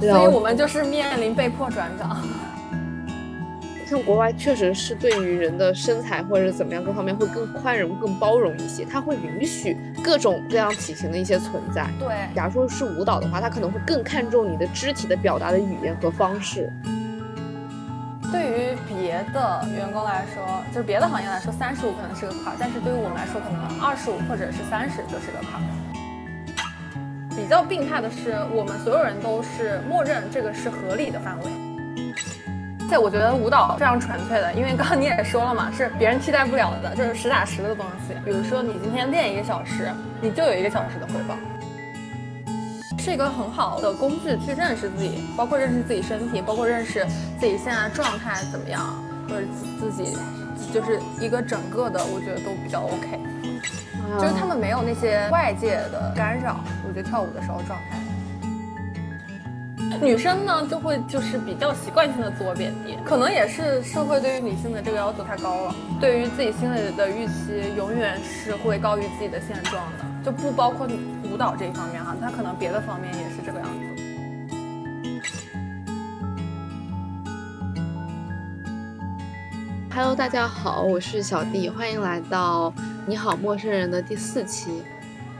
所以我们就是面临被迫转岗。像国外确实是对于人的身材或者是怎么样各方面会更宽容、更包容一些，他会允许各种各样体型的一些存在。对，假如说是舞蹈的话，他可能会更看重你的肢体的表达的语言和方式。对于别的员工来说，就是别的行业来说，三十五可能是个坎儿，但是对于我们来说，可能二十五或者是三十就是个坎儿。比较病态的是，我们所有人都是默认这个是合理的范围。而且我觉得舞蹈非常纯粹的，因为刚刚你也说了嘛，是别人替代不了的，就是实打实的东西。比如说你今天练一个小时，你就有一个小时的回报，是一个很好的工具去认识自己，包括认识自己身体，包括认识自己现在状态怎么样，或者自自己就是一个整个的，我觉得都比较 OK。就是他们没有那些外界的干扰，我觉得跳舞的时候状态。女生呢，就会就是比较习惯性的自我贬低，可能也是社会对于女性的这个要求太高了，对于自己心里的预期永远是会高于自己的现状的，就不包括舞蹈这一方面哈，她可能别的方面也是这个样子。Hello，大家好，我是小弟，欢迎来到你好陌生人的第四期。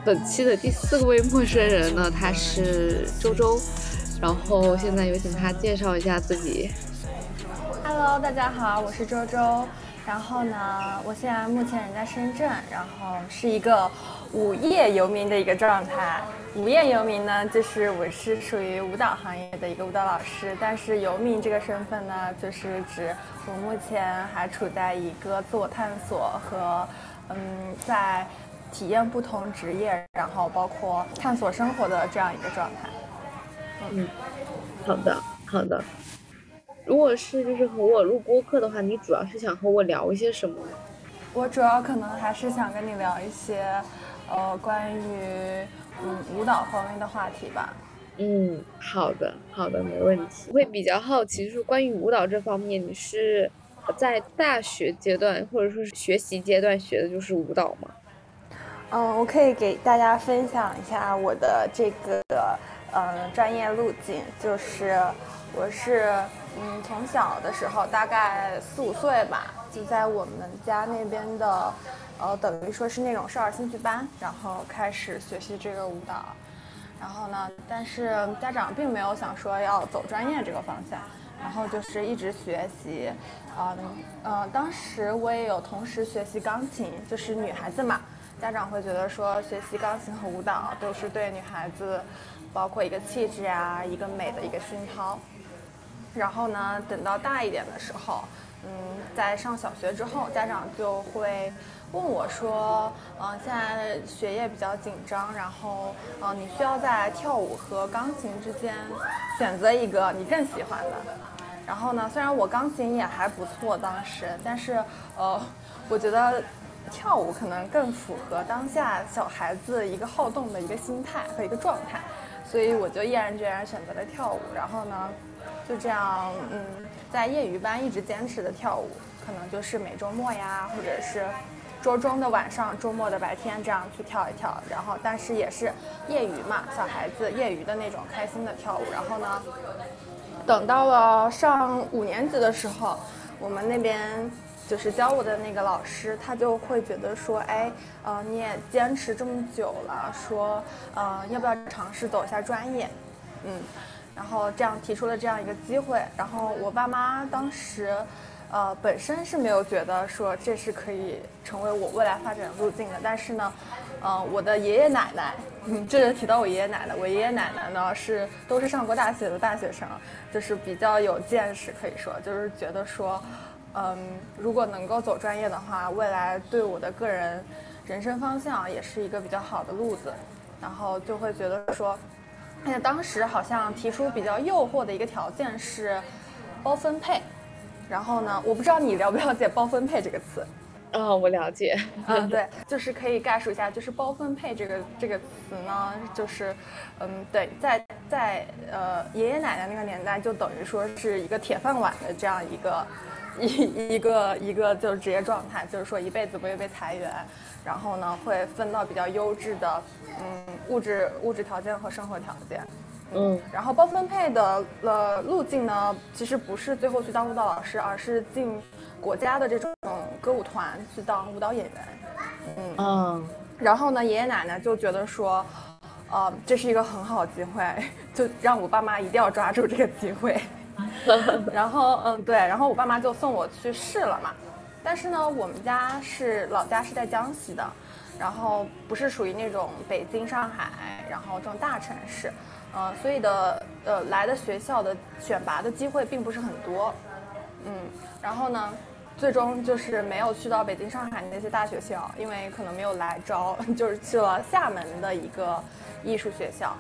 本期的第四位陌生人呢，他是周周。然后现在有请他介绍一下自己。Hello，大家好，我是周周。然后呢，我现在目前人在深圳，然后是一个无业游民的一个状态。无业游民呢，就是我是属于舞蹈行业的一个舞蹈老师，但是游民这个身份呢，就是指我目前还处在一个自我探索和嗯，在体验不同职业，然后包括探索生活的这样一个状态。嗯，好的，好的。如果是就是和我录播客的话，你主要是想和我聊一些什么？我主要可能还是想跟你聊一些，呃，关于嗯舞蹈方面的话题吧。嗯，好的，好的，没问题。会比较好奇，就是关于舞蹈这方面，你是在大学阶段或者说是学习阶段学的就是舞蹈吗？嗯，我可以给大家分享一下我的这个。呃，专业路径就是我是嗯从小的时候大概四五岁吧，就在我们家那边的，呃等于说是那种少儿兴趣班，然后开始学习这个舞蹈，然后呢，但是家长并没有想说要走专业这个方向，然后就是一直学习，嗯嗯，当时我也有同时学习钢琴，就是女孩子嘛，家长会觉得说学习钢琴和舞蹈都是对女孩子。包括一个气质啊，一个美的一个熏陶。然后呢，等到大一点的时候，嗯，在上小学之后，家长就会问我说：“嗯，现在学业比较紧张，然后，嗯，你需要在跳舞和钢琴之间选择一个你更喜欢的。”然后呢，虽然我钢琴也还不错当时，但是，呃，我觉得跳舞可能更符合当下小孩子一个好动的一个心态和一个状态。所以我就毅然决然选择了跳舞，然后呢，就这样，嗯，在业余班一直坚持的跳舞，可能就是每周末呀，或者是周中的晚上、周末的白天这样去跳一跳，然后但是也是业余嘛，小孩子业余的那种开心的跳舞。然后呢，等到了上五年级的时候，我们那边。就是教我的那个老师，他就会觉得说，哎，呃，你也坚持这么久了，说，呃，要不要尝试走一下专业？嗯，然后这样提出了这样一个机会。然后我爸妈当时，呃，本身是没有觉得说这是可以成为我未来发展路径的。但是呢，呃，我的爷爷奶奶，嗯这就提到我爷爷奶奶，我爷爷奶奶呢是都是上过大学的大学生，就是比较有见识，可以说就是觉得说。嗯，如果能够走专业的话，未来对我的个人人生方向也是一个比较好的路子。然后就会觉得说，而且当时好像提出比较诱惑的一个条件是包分配。然后呢，我不知道你了不了解“包分配”这个词。啊，我了解。嗯，对，就是可以概述一下，就是包分配这个这个词呢，就是嗯，对，在在呃爷爷奶奶那个年代，就等于说是一个铁饭碗的这样一个。一一个一个就是职业状态，就是说一辈子不会被裁员，然后呢会分到比较优质的，嗯物质物质条件和生活条件，嗯，然后包分配的呃路径呢，其实不是最后去当舞蹈老师，而是进国家的这种歌舞团去当舞蹈演员。嗯嗯，然后呢，爷爷奶奶就觉得说，呃，这是一个很好的机会，就让我爸妈一定要抓住这个机会。然后嗯对，然后我爸妈就送我去试了嘛。但是呢，我们家是老家是在江西的，然后不是属于那种北京、上海，然后这种大城市，呃，所以的呃来的学校的选拔的机会并不是很多，嗯，然后呢，最终就是没有去到北京、上海那些大学校，因为可能没有来招，就是去了厦门的一个艺术学校，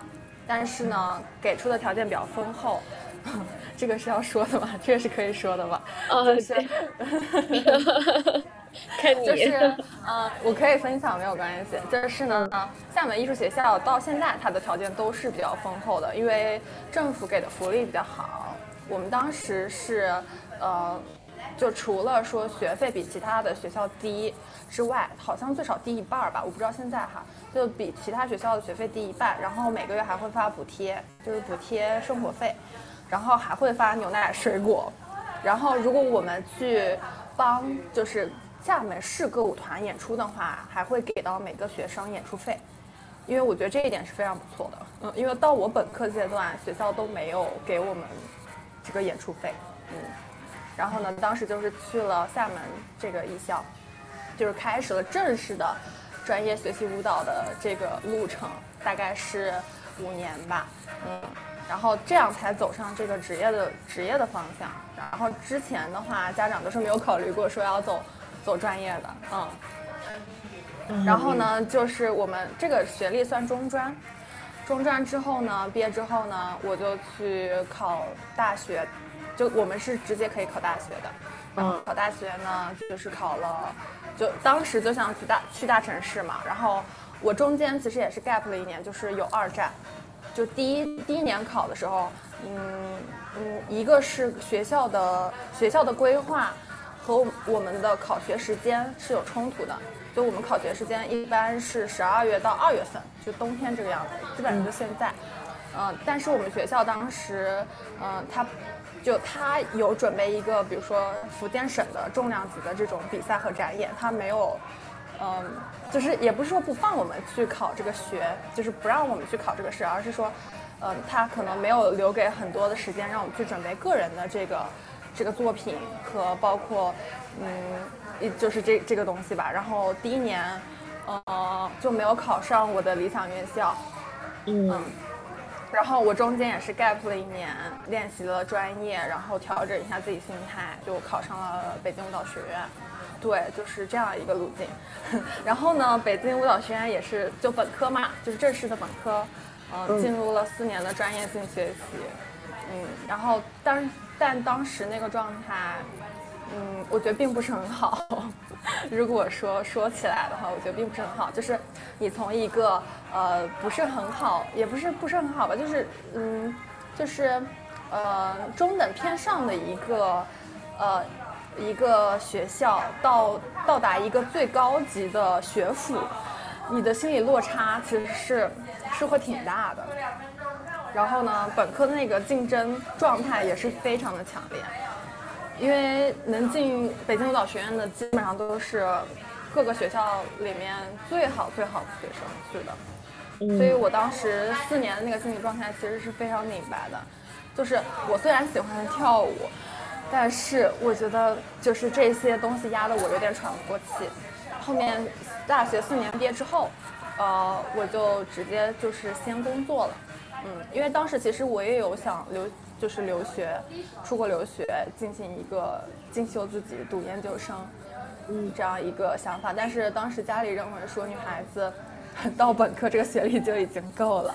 但是呢，给出的条件比较丰厚。这个是要说的吗？这个是可以说的吧？哦，就是，看你，就是，呃，我可以分享没有关系。就是呢，厦门艺术学校到现在它的条件都是比较丰厚的，因为政府给的福利比较好。我们当时是，呃，就除了说学费比其他的学校低之外，好像最少低一半儿吧，我不知道现在哈，就比其他学校的学费低一半，然后每个月还会发补贴，就是补贴生活费。然后还会发牛奶、水果，然后如果我们去帮就是厦门市歌舞团演出的话，还会给到每个学生演出费，因为我觉得这一点是非常不错的。嗯，因为到我本科阶段，学校都没有给我们这个演出费。嗯，然后呢，当时就是去了厦门这个艺校，就是开始了正式的专业学习舞蹈的这个路程，大概是五年吧。嗯。然后这样才走上这个职业的职业的方向。然后之前的话，家长都是没有考虑过说要走走专业的，嗯。然后呢，就是我们这个学历算中专，中专之后呢，毕业之后呢，我就去考大学，就我们是直接可以考大学的。嗯。考大学呢，就是考了，就当时就想去大去大城市嘛。然后我中间其实也是 gap 了一年，就是有二战。就第一第一年考的时候，嗯嗯，一个是学校的学校的规划和我们的考学时间是有冲突的。就我们考学时间一般是十二月到二月份，就冬天这个样子，基本上就现在。嗯，但是我们学校当时，嗯，他就他有准备一个，比如说福建省的重量级的这种比赛和展演，他没有。嗯，就是也不是说不放我们去考这个学，就是不让我们去考这个试，而是说，呃，他可能没有留给很多的时间让我们去准备个人的这个这个作品和包括，嗯，就是这这个东西吧。然后第一年，呃，就没有考上我的理想院校，嗯，然后我中间也是 gap 了一年，练习了专业，然后调整一下自己心态，就考上了北京舞蹈学院。对，就是这样一个路径。然后呢，北京舞蹈学院也是就本科嘛，就是正式的本科，嗯，进入了四年的专业性学习，嗯，然后当但当时那个状态，嗯，我觉得并不是很好。如果说说起来的话，我觉得并不是很好。就是你从一个呃不是很好，也不是不是很好吧，就是嗯，就是呃中等偏上的一个呃。一个学校到到达一个最高级的学府，你的心理落差其实是是会挺大的。然后呢，本科的那个竞争状态也是非常的强烈，因为能进北京舞蹈学院的基本上都是各个学校里面最好最好的学生去的，所以我当时四年的那个心理状态其实是非常拧巴的，就是我虽然喜欢跳舞。但是我觉得就是这些东西压得我有点喘不过气。后面大学四年毕业之后，呃，我就直接就是先工作了。嗯，因为当时其实我也有想留，就是留学，出国留学进行一个进修自己读研究生，嗯，这样一个想法。但是当时家里认为说女孩子到本科这个学历就已经够了，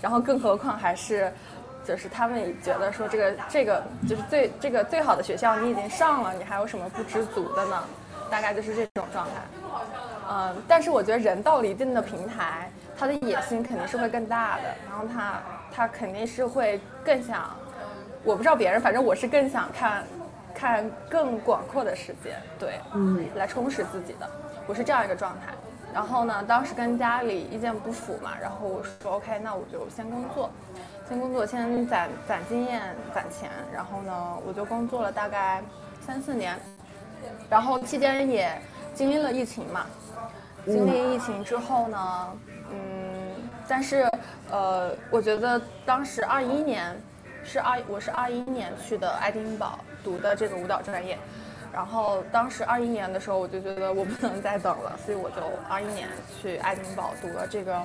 然后更何况还是。就是他们也觉得说这个这个就是最这个最好的学校你已经上了，你还有什么不知足的呢？大概就是这种状态。嗯，但是我觉得人到了一定的平台，他的野心肯定是会更大的，然后他他肯定是会更想，我不知道别人，反正我是更想看，看更广阔的世界，对，嗯，来充实自己的，我是这样一个状态。然后呢，当时跟家里意见不符嘛，然后我说 OK，那我就先工作。先工作，先攒攒经验、攒钱，然后呢，我就工作了大概三四年，然后期间也经历了疫情嘛。经历疫情之后呢，嗯，但是呃，我觉得当时二一年是二，我是二一年去的爱丁堡读的这个舞蹈专业，然后当时二一年的时候，我就觉得我不能再等了，所以我就二一年去爱丁堡读了这个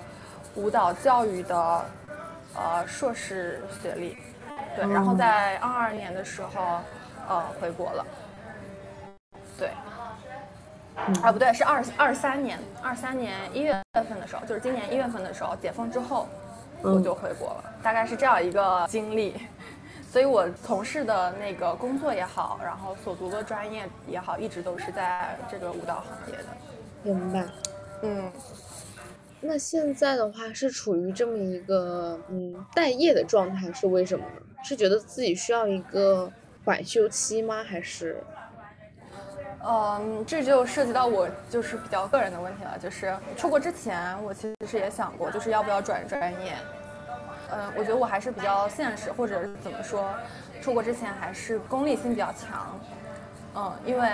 舞蹈教育的。呃，硕士学历，对，然后在二二年的时候，呃，回国了，对，啊，不对，是二二三年，二三年一月份的时候，就是今年一月份的时候，解封之后，我就回国了，大概是这样一个经历，所以我从事的那个工作也好，然后所读的专业也好，一直都是在这个舞蹈行业的，明白，嗯。那现在的话是处于这么一个嗯待业的状态，是为什么呢？是觉得自己需要一个缓休期吗？还是？嗯，这就涉及到我就是比较个人的问题了。就是出国之前，我其实是也想过，就是要不要转专业。嗯，我觉得我还是比较现实，或者怎么说，出国之前还是功利性比较强。嗯，因为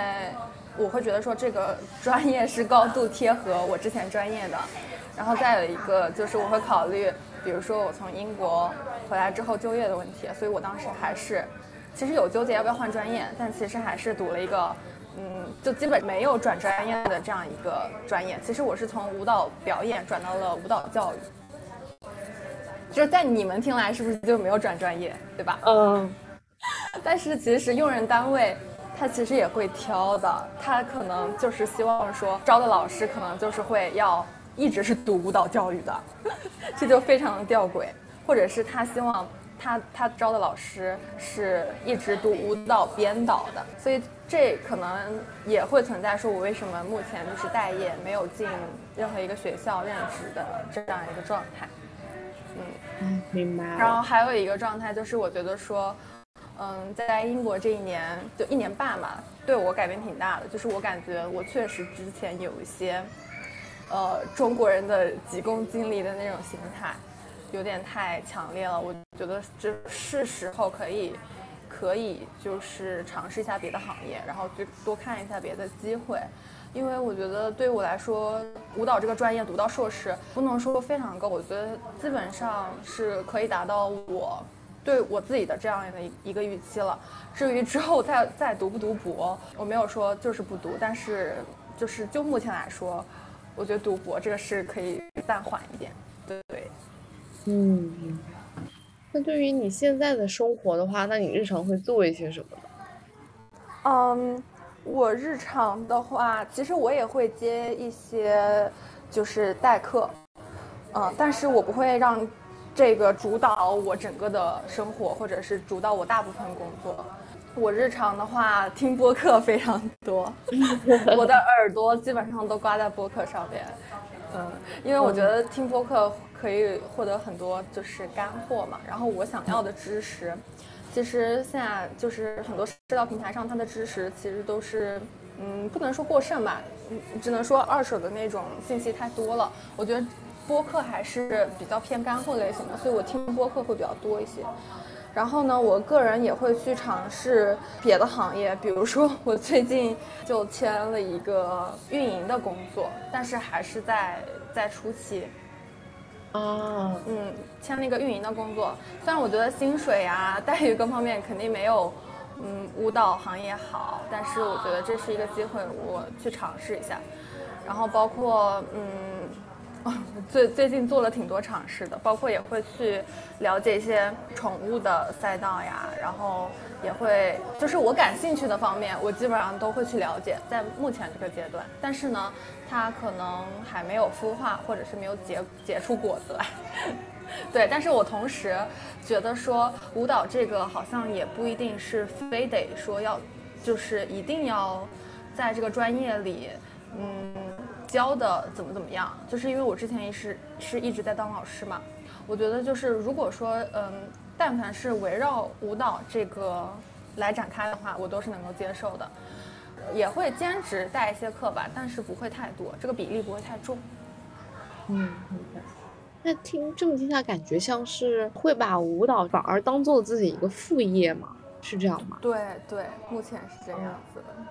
我会觉得说这个专业是高度贴合我之前专业的。然后再有一个就是我会考虑，比如说我从英国回来之后就业的问题，所以我当时还是，其实有纠结要不要换专业，但其实还是读了一个，嗯，就基本没有转专业的这样一个专业。其实我是从舞蹈表演转到了舞蹈教育，就是在你们听来是不是就没有转专业，对吧？嗯。但是其实用人单位他其实也会挑的，他可能就是希望说招的老师可能就是会要。一直是读舞蹈教育的，这就非常的吊诡。或者是他希望他他招的老师是一直读舞蹈编导的，所以这可能也会存在说，我为什么目前就是待业，没有进任何一个学校任职的这样一个状态。嗯，明白。然后还有一个状态就是，我觉得说，嗯，在英国这一年就一年半吧，对我改变挺大的。就是我感觉我确实之前有一些。呃，中国人的急功近利的那种心态，有点太强烈了。我觉得这是时候可以，可以就是尝试一下别的行业，然后去多看一下别的机会。因为我觉得对我来说，舞蹈这个专业读到硕士，不能说非常够，我觉得基本上是可以达到我对我自己的这样的一个预期了。至于之后再再读不读博，我没有说就是不读，但是就是就目前来说。我觉得读博这个是可以暂缓一点，对对。嗯，那对于你现在的生活的话，那你日常会做一些什么呢？嗯，我日常的话，其实我也会接一些就是代课，嗯，但是我不会让这个主导我整个的生活，或者是主导我大部分工作。我日常的话听播客非常多，我的耳朵基本上都挂在播客上面，嗯，因为我觉得听播客可以获得很多就是干货嘛。然后我想要的知识，其实现在就是很多社交平台上它的知识其实都是，嗯，不能说过剩吧，嗯，只能说二手的那种信息太多了。我觉得播客还是比较偏干货类型的，所以我听播客会比较多一些。然后呢，我个人也会去尝试别的行业，比如说我最近就签了一个运营的工作，但是还是在在初期。哦，嗯，签了一个运营的工作，虽然我觉得薪水啊、待遇各方面肯定没有嗯舞蹈行业好，但是我觉得这是一个机会，我去尝试一下。然后包括嗯。最最近做了挺多尝试的，包括也会去了解一些宠物的赛道呀，然后也会就是我感兴趣的方面，我基本上都会去了解。在目前这个阶段，但是呢，它可能还没有孵化，或者是没有结结出果子来。对，但是我同时觉得说舞蹈这个好像也不一定是非得说要，就是一定要在这个专业里，嗯。教的怎么怎么样？就是因为我之前也是是一直在当老师嘛，我觉得就是如果说嗯，但凡是围绕舞蹈这个来展开的话，我都是能够接受的，也会兼职带一些课吧，但是不会太多，这个比例不会太重。嗯，那听这么听下来，感觉像是会把舞蹈反而当做自己一个副业嘛？是这样吗？对对，目前是这样子的。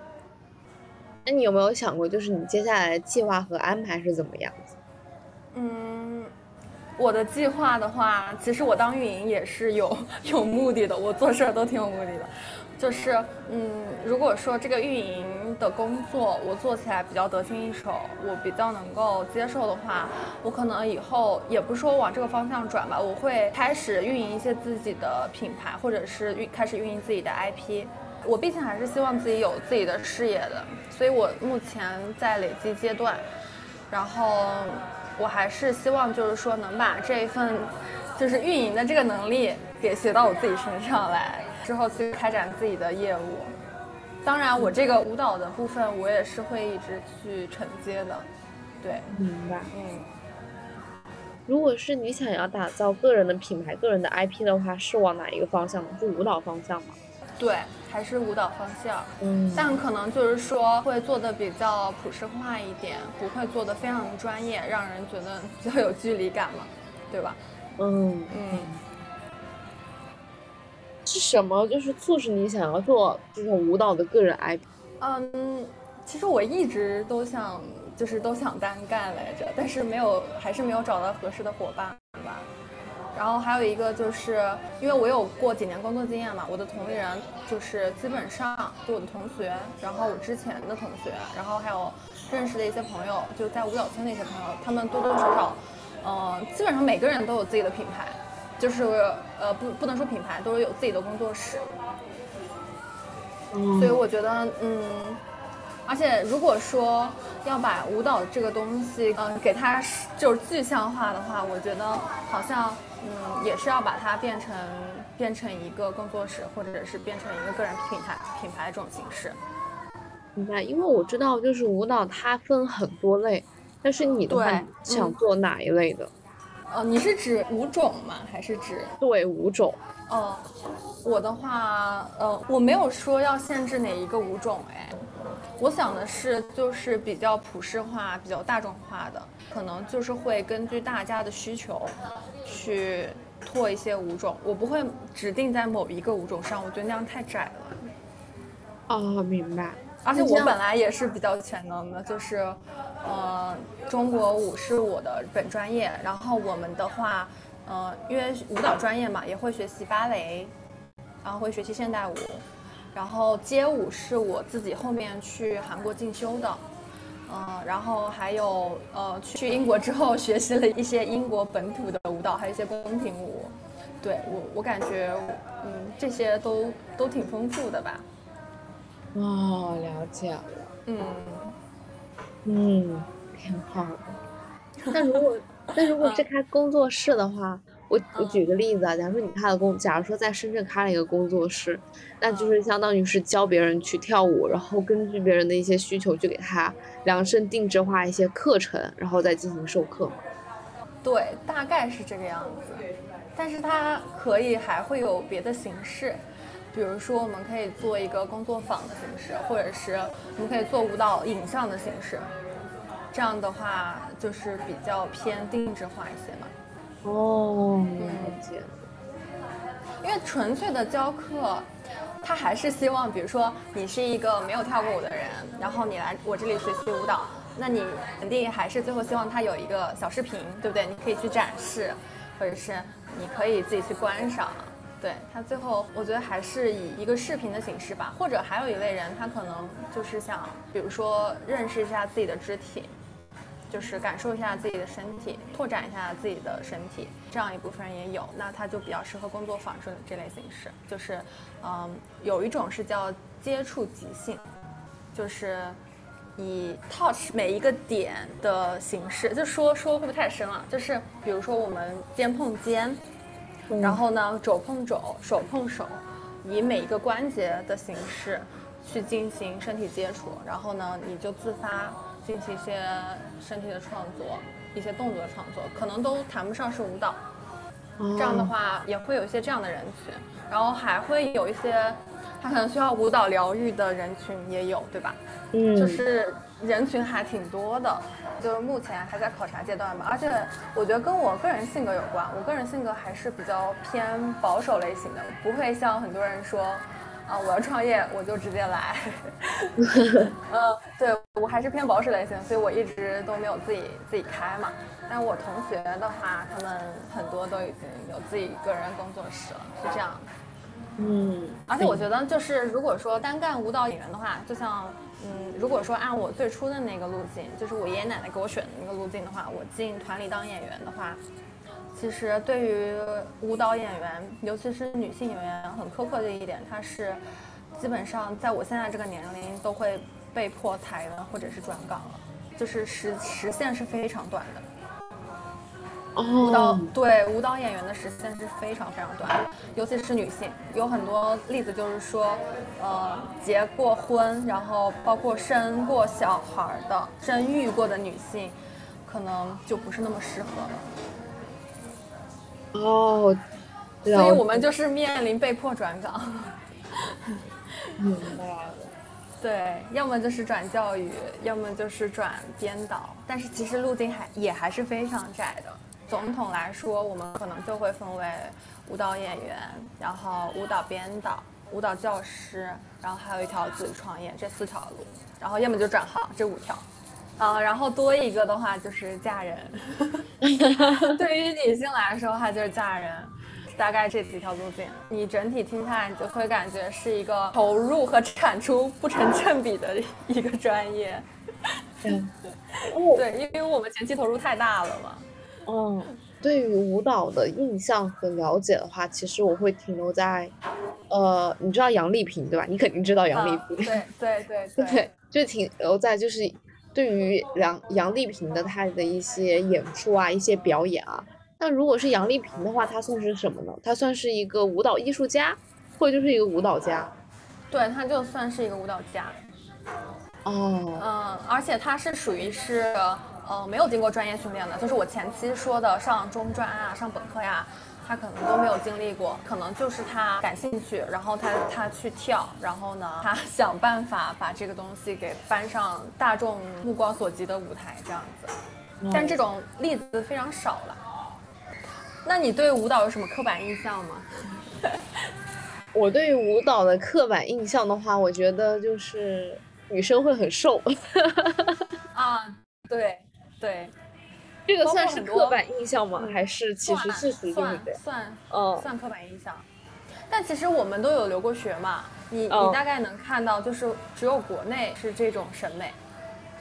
那你有没有想过，就是你接下来的计划和安排是怎么样子？嗯，我的计划的话，其实我当运营也是有 有目的的，我做事儿都挺有目的的。就是，嗯，如果说这个运营的工作我做起来比较得心应手，我比较能够接受的话，我可能以后也不是说往这个方向转吧，我会开始运营一些自己的品牌，或者是运开始运营自己的 IP。我毕竟还是希望自己有自己的事业的，所以我目前在累积阶段，然后我还是希望就是说能把这一份就是运营的这个能力给学到我自己身上来。之后去开展自己的业务，当然我这个舞蹈的部分我也是会一直去承接的，对，明白，嗯。如果是你想要打造个人的品牌、个人的 IP 的话，是往哪一个方向？是舞蹈方向吗？对，还是舞蹈方向，嗯。但可能就是说会做的比较普世化一点，不会做的非常专业，让人觉得比较有距离感嘛，对吧？嗯嗯。是什么？就是促使你想要做这种舞蹈的个人 IP？嗯，其实我一直都想，就是都想单干来着，但是没有，还是没有找到合适的伙伴吧。然后还有一个就是，因为我有过几年工作经验嘛，我的同龄人就是基本上就我的同学，然后我之前的同学，然后还有认识的一些朋友，就在舞蹈圈的一些朋友，他们多多少少，嗯，基本上每个人都有自己的品牌。就是呃不不能说品牌，都是有自己的工作室，所以我觉得嗯，而且如果说要把舞蹈这个东西嗯给它就是具象化的话，我觉得好像嗯也是要把它变成变成一个工作室，或者是变成一个个人品牌品牌这种形式。明白，因为我知道就是舞蹈它分很多类，但是你的话想做哪一类的？呃，你是指舞种吗？还是指对舞种？哦，我的话，呃，我没有说要限制哪一个舞种，哎，我想的是就是比较普世化、比较大众化的，可能就是会根据大家的需求去拓一些舞种，我不会指定在某一个舞种上，我觉得那样太窄了。哦，明白。而且我本来也是比较全能的，就是，呃，中国舞是我的本专业，然后我们的话，呃，因为舞蹈专业嘛，也会学习芭蕾，然后会学习现代舞，然后街舞是我自己后面去韩国进修的，嗯，然后还有呃去英国之后学习了一些英国本土的舞蹈，还有一些宫廷舞，对我我感觉，嗯，这些都都挺丰富的吧。哦，了解了。嗯，嗯，挺好的。那如果 那如果是开工作室的话，我我举个例子啊，假如说你开了工，假如说在深圳开了一个工作室，那就是相当于是教别人去跳舞，然后根据别人的一些需求，去给他量身定制化一些课程，然后再进行授课。对，大概是这个样子。但是它可以还会有别的形式。比如说，我们可以做一个工作坊的形式，或者是我们可以做舞蹈影像的形式，这样的话就是比较偏定制化一些嘛。哦，了解。因为纯粹的教课，他还是希望，比如说你是一个没有跳过舞的人，然后你来我这里学习舞蹈，那你肯定还是最后希望他有一个小视频，对不对？你可以去展示，或者是你可以自己去观赏。对他最后，我觉得还是以一个视频的形式吧，或者还有一类人，他可能就是想，比如说认识一下自己的肢体，就是感受一下自己的身体，拓展一下自己的身体，这样一部分人也有，那他就比较适合工作坊这这类形式。就是，嗯，有一种是叫接触即兴，就是以 touch 每一个点的形式，就说说会不会太深了？就是比如说我们肩碰肩。然后呢，肘碰肘，手碰手，以每一个关节的形式去进行身体接触。然后呢，你就自发进行一些身体的创作，一些动作的创作，可能都谈不上是舞蹈。这样的话，也会有一些这样的人群。然后还会有一些，他可能需要舞蹈疗愈的人群也有，对吧？嗯，就是人群还挺多的，就是目前还在考察阶段吧。而且我觉得跟我个人性格有关，我个人性格还是比较偏保守类型的，不会像很多人说，啊，我要创业我就直接来。嗯，对我还是偏保守类型，所以我一直都没有自己自己开嘛。但我同学的话，他们很多都已经有自己个人工作室了，是这样。嗯，而且我觉得，就是如果说单干舞蹈演员的话，就像，嗯，如果说按我最初的那个路径，就是我爷爷奶奶给我选的那个路径的话，我进团里当演员的话，其实对于舞蹈演员，尤其是女性演员，很苛刻的一点，它是基本上在我现在这个年龄都会被迫裁员或者是转岗了，就是时时限是非常短的。舞蹈对舞蹈演员的时限是非常非常短，尤其是女性，有很多例子就是说，呃，结过婚，然后包括生过小孩的、生育过的女性，可能就不是那么适合了。哦，所以我们就是面临被迫转岗。明白了。对，要么就是转教育，要么就是转编导，但是其实路径还也还是非常窄的。总统来说，我们可能就会分为舞蹈演员，然后舞蹈编导、舞蹈教师，然后还有一条自己创业这四条路，然后要么就转行这五条，啊，然后多一个的话就是嫁人。对于女性来说，它就是嫁人，大概这几条路径，你整体听下来，你就会感觉是一个投入和产出不成正比的一个专业。嗯，对，因为我们前期投入太大了嘛。嗯，对于舞蹈的印象和了解的话，其实我会停留在，呃，你知道杨丽萍对吧？你肯定知道杨丽萍。对对 对对，就停留在就是对于杨杨丽萍的她的一些演出啊，一些表演啊。那如果是杨丽萍的话，她算是什么呢？她算是一个舞蹈艺术家，或者就是一个舞蹈家。对，她就算是一个舞蹈家。哦。嗯，而且她是属于是。呃，没有经过专业训练的，就是我前期说的上中专啊，上本科呀，他可能都没有经历过，可能就是他感兴趣，然后他他去跳，然后呢，他想办法把这个东西给搬上大众目光所及的舞台，这样子。但这种例子非常少了。那你对舞蹈有什么刻板印象吗？我对舞蹈的刻板印象的话，我觉得就是女生会很瘦。啊，对。对，这个算是刻板印象吗？还是其实事实就是这样？算，嗯，算刻板印象。但其实我们都有留过学嘛，你你大概能看到，就是只有国内是这种审美，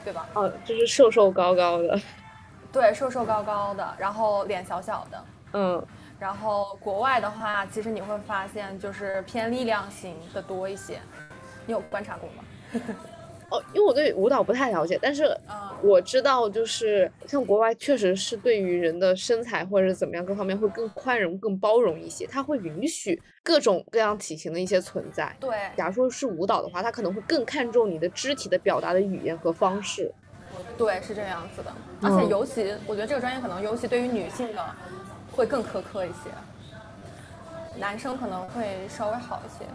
对吧？嗯，就是瘦瘦高高的。对，瘦瘦高高的，然后脸小小的。嗯。然后国外的话，其实你会发现就是偏力量型的多一些。你有观察过吗？哦，因为我对舞蹈不太了解，但是我知道，就是像国外确实是对于人的身材或者怎么样各方面会更宽容、更包容一些，他会允许各种各样体型的一些存在。对，假如说是舞蹈的话，他可能会更看重你的肢体的表达的语言和方式。对，是这样子的。而且尤其，我觉得这个专业可能尤其对于女性的会更苛刻一些，男生可能会稍微好一些。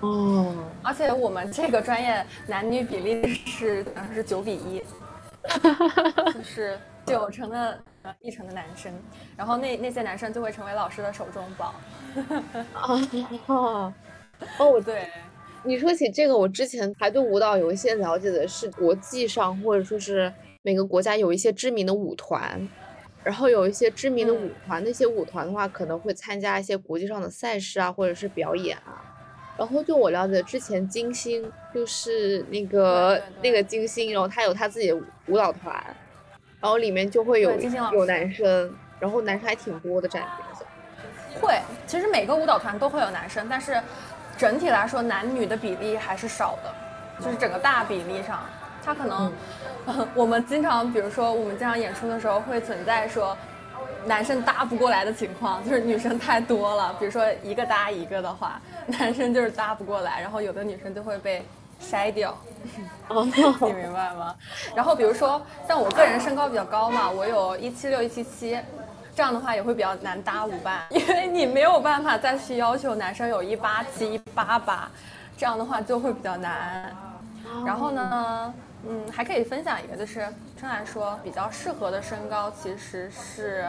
哦，而且我们这个专业男女比例是好像是九比一，就是九成的呃一成的男生，然后那那些男生就会成为老师的手中宝。哦，哦，对，你说起这个，我之前还对舞蹈有一些了解的是国际上或者说是每个国家有一些知名的舞团，然后有一些知名的舞团，那些舞团的话可能会参加一些国际上的赛事啊，或者是表演啊。然后就我了解，之前金星就是那个那个金星，然后他有他自己的舞蹈团，然后里面就会有有男生，然后男生还挺多的占比例。会，其实每个舞蹈团都会有男生，但是整体来说男女的比例还是少的，就是整个大比例上，他可能我们经常，比如说我们经常演出的时候会存在说。男生搭不过来的情况，就是女生太多了。比如说一个搭一个的话，男生就是搭不过来，然后有的女生就会被筛掉。哦，你明白吗？然后比如说像我个人身高比较高嘛，我有一七六一七七，这样的话也会比较难搭舞伴，因为你没有办法再去要求男生有一八七、一八八，这样的话就会比较难。然后呢，嗯，还可以分享一个，就是春兰说比较适合的身高其实是，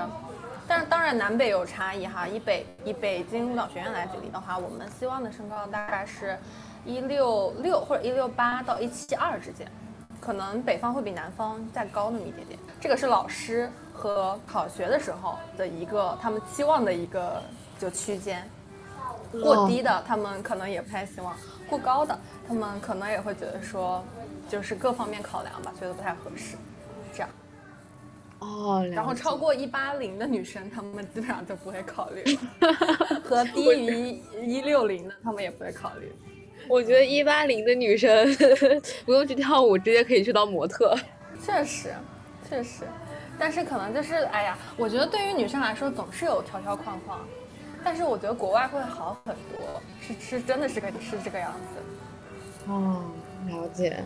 但是当然南北有差异哈。以北以北京舞蹈学院来举例的话，我们希望的身高大概是一六六或者一六八到一七二之间，可能北方会比南方再高那么一点点。这个是老师和考学的时候的一个他们期望的一个就区间。过低的他们可能也不太希望，过高的他们可能也会觉得说，就是各方面考量吧，觉得不太合适，哦，然后超过一八零的女生，他们基本上就不会考虑了，和低于一六零的他们也不会考虑。我觉得一八零的女生 不用去跳舞，直接可以去当模特。确实，确实，但是可能就是，哎呀，我觉得对于女生来说，总是有条条框框。但是我觉得国外会好很多，是是真的是个是这个样子。哦，了解。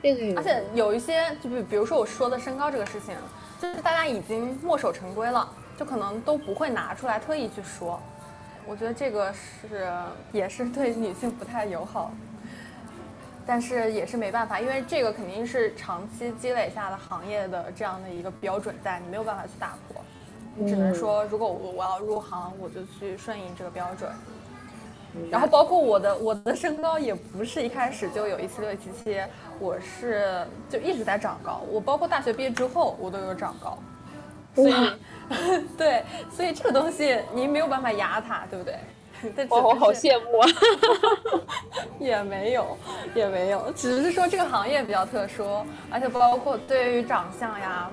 这个而且有一些，就比比如说我说的身高这个事情，就是大家已经墨守成规了，就可能都不会拿出来特意去说。我觉得这个是也是对女性不太友好，但是也是没办法，因为这个肯定是长期积累下的行业的这样的一个标准，在你没有办法去打破。只能说，如果我我要入行，我就去顺应这个标准。然后包括我的我的身高也不是一开始就有一七六一七七，我是就一直在长高。我包括大学毕业之后，我都有长高。所以，对，所以这个东西您没有办法压它，对不对？我好羡慕啊！也没有，也没有，只是说这个行业比较特殊，而且包括对于长相呀。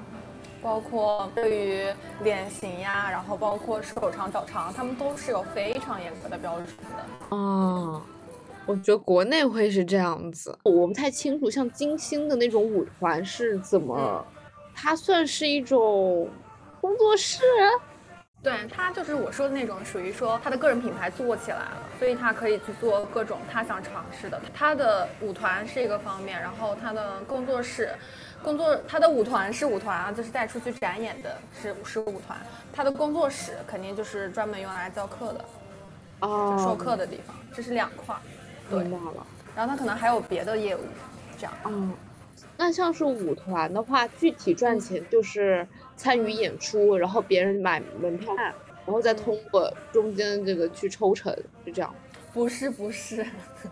包括对于脸型呀，然后包括手长脚长，他们都是有非常严格的标准的。啊，我觉得国内会是这样子，我不太清楚。像金星的那种舞团是怎么？它算是一种工作室？对，它就是我说的那种，属于说他的个人品牌做起来了，所以他可以去做各种他想尝试的。他的舞团是一个方面，然后他的工作室。工作，他的舞团是舞团啊，就是带出去展演的，是是舞团。他的工作室肯定就是专门用来教课的，哦，授课的地方，这是两块。明白了。然后他可能还有别的业务，这样。嗯，那像是舞团的话，具体赚钱就是参与演出，然后别人买门票，然后再通过中间这个去抽成，就这样。不是不是，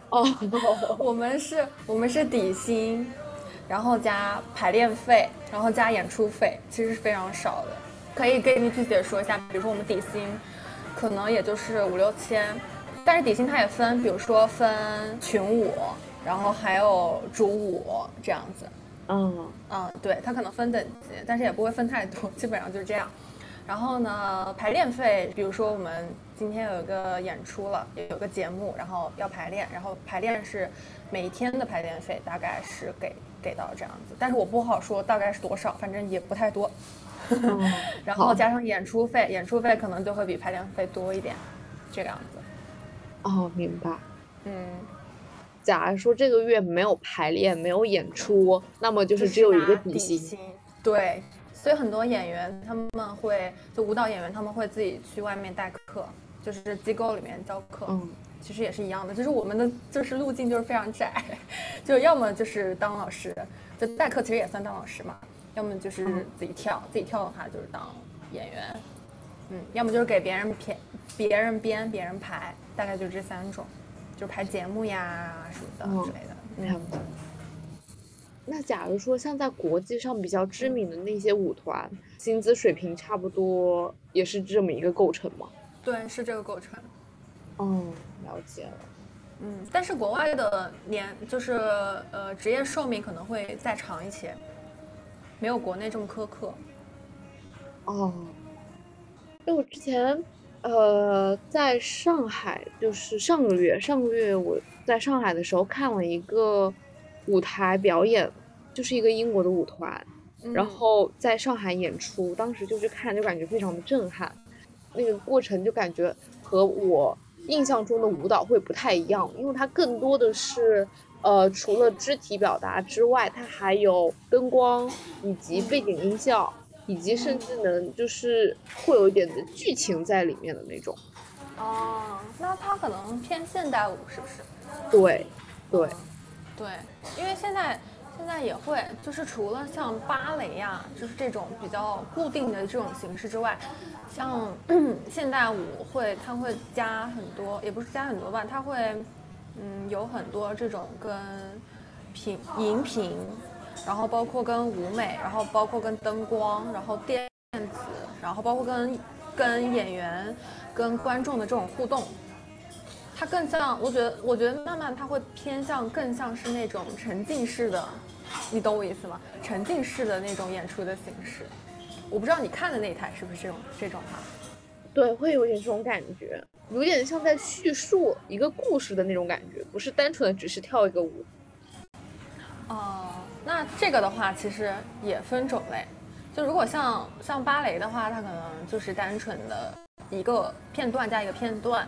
哦，我们是，我们是底薪。然后加排练费，然后加演出费，其实是非常少的。可以给你具体的说一下，比如说我们底薪，可能也就是五六千，但是底薪它也分，比如说分群舞，然后还有主舞这样子。嗯嗯，对，它可能分等级，但是也不会分太多，基本上就是这样。然后呢，排练费，比如说我们今天有一个演出了，有个节目，然后要排练，然后排练是每天的排练费大概是给。给到这样子，但是我不好说大概是多少，反正也不太多。然后加上演出费，演出费可能就会比排练费多一点，这个样子。哦，明白。嗯，假如说这个月没有排练，没有演出，那么就是只有一个底薪。对，所以很多演员他们会，就舞蹈演员他们会自己去外面代课，就是机构里面教课。嗯。其实也是一样的，就是我们的就是路径就是非常窄，就要么就是当老师，就代课其实也算当老师嘛，要么就是自己跳，自己跳的话就是当演员，嗯，要么就是给别人编，别人编，别人排，大概就这三种，就排节目呀什么的之类的。嗯。那假如说像在国际上比较知名的那些舞团，薪资水平差不多也是这么一个构成吗？对，是这个构成。哦，了解了。嗯，但是国外的年就是呃职业寿命可能会再长一些，没有国内这么苛刻。哦，因为我之前呃在上海，就是上个月上个月我在上海的时候看了一个舞台表演，就是一个英国的舞团，然后在上海演出，当时就去看，就感觉非常的震撼，那个过程就感觉和我。印象中的舞蹈会不太一样，因为它更多的是，呃，除了肢体表达之外，它还有灯光以及背景音效，以及甚至能就是会有一点的剧情在里面的那种。哦，那它可能偏现代舞是不是？对，对，对，因为现在现在也会，就是除了像芭蕾呀，就是这种比较固定的这种形式之外，像 现代舞会，它会加很多，也不是加很多吧，它会嗯有很多这种跟品荧屏，然后包括跟舞美，然后包括跟灯光，然后电子，然后包括跟跟演员、跟观众的这种互动。它更像，我觉得，我觉得慢慢它会偏向更像是那种沉浸式的，你懂我意思吗？沉浸式的那种演出的形式。我不知道你看的那一台是不是这种这种哈？对，会有点这种感觉，有点像在叙述一个故事的那种感觉，不是单纯的只是跳一个舞。哦，那这个的话其实也分种类，就如果像像芭蕾的话，它可能就是单纯的一个片段加一个片段。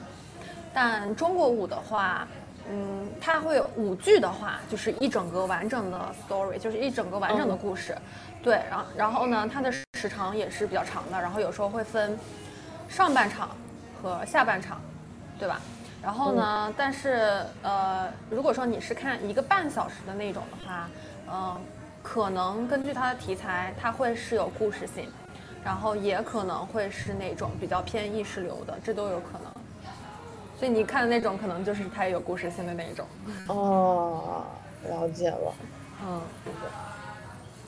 但中国舞的话，嗯，它会有舞剧的话，就是一整个完整的 story，就是一整个完整的故事。对，然后然后呢，它的时长也是比较长的，然后有时候会分上半场和下半场，对吧？然后呢，但是呃，如果说你是看一个半小时的那种的话，嗯，可能根据它的题材，它会是有故事性，然后也可能会是那种比较偏意识流的，这都有可能。所以你看的那种，可能就是它有故事性的那一种。哦，了解了。嗯，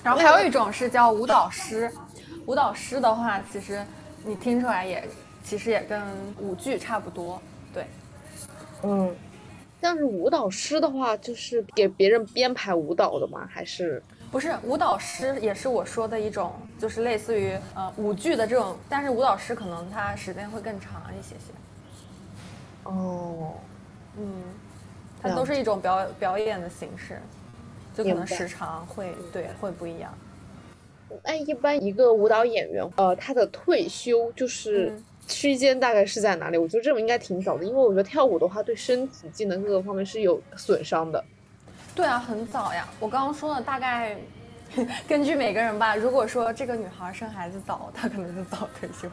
然后还有一种是叫舞蹈师，舞蹈师的话，其实你听出来也，其实也跟舞剧差不多。对，嗯，但是舞蹈师的话，就是给别人编排舞蹈的吗？还是不是？舞蹈师也是我说的一种，就是类似于呃舞剧的这种，但是舞蹈师可能他时间会更长一些些。哦，嗯，它都是一种表表演的形式，就可能时长会对会不一样。那一般一个舞蹈演员，呃，他的退休就是区间大概是在哪里？我觉得这种应该挺早的，因为我觉得跳舞的话对身体机能各个方面是有损伤的。对啊，很早呀。我刚刚说了大概 根据每个人吧，如果说这个女孩生孩子早，她可能就早退休。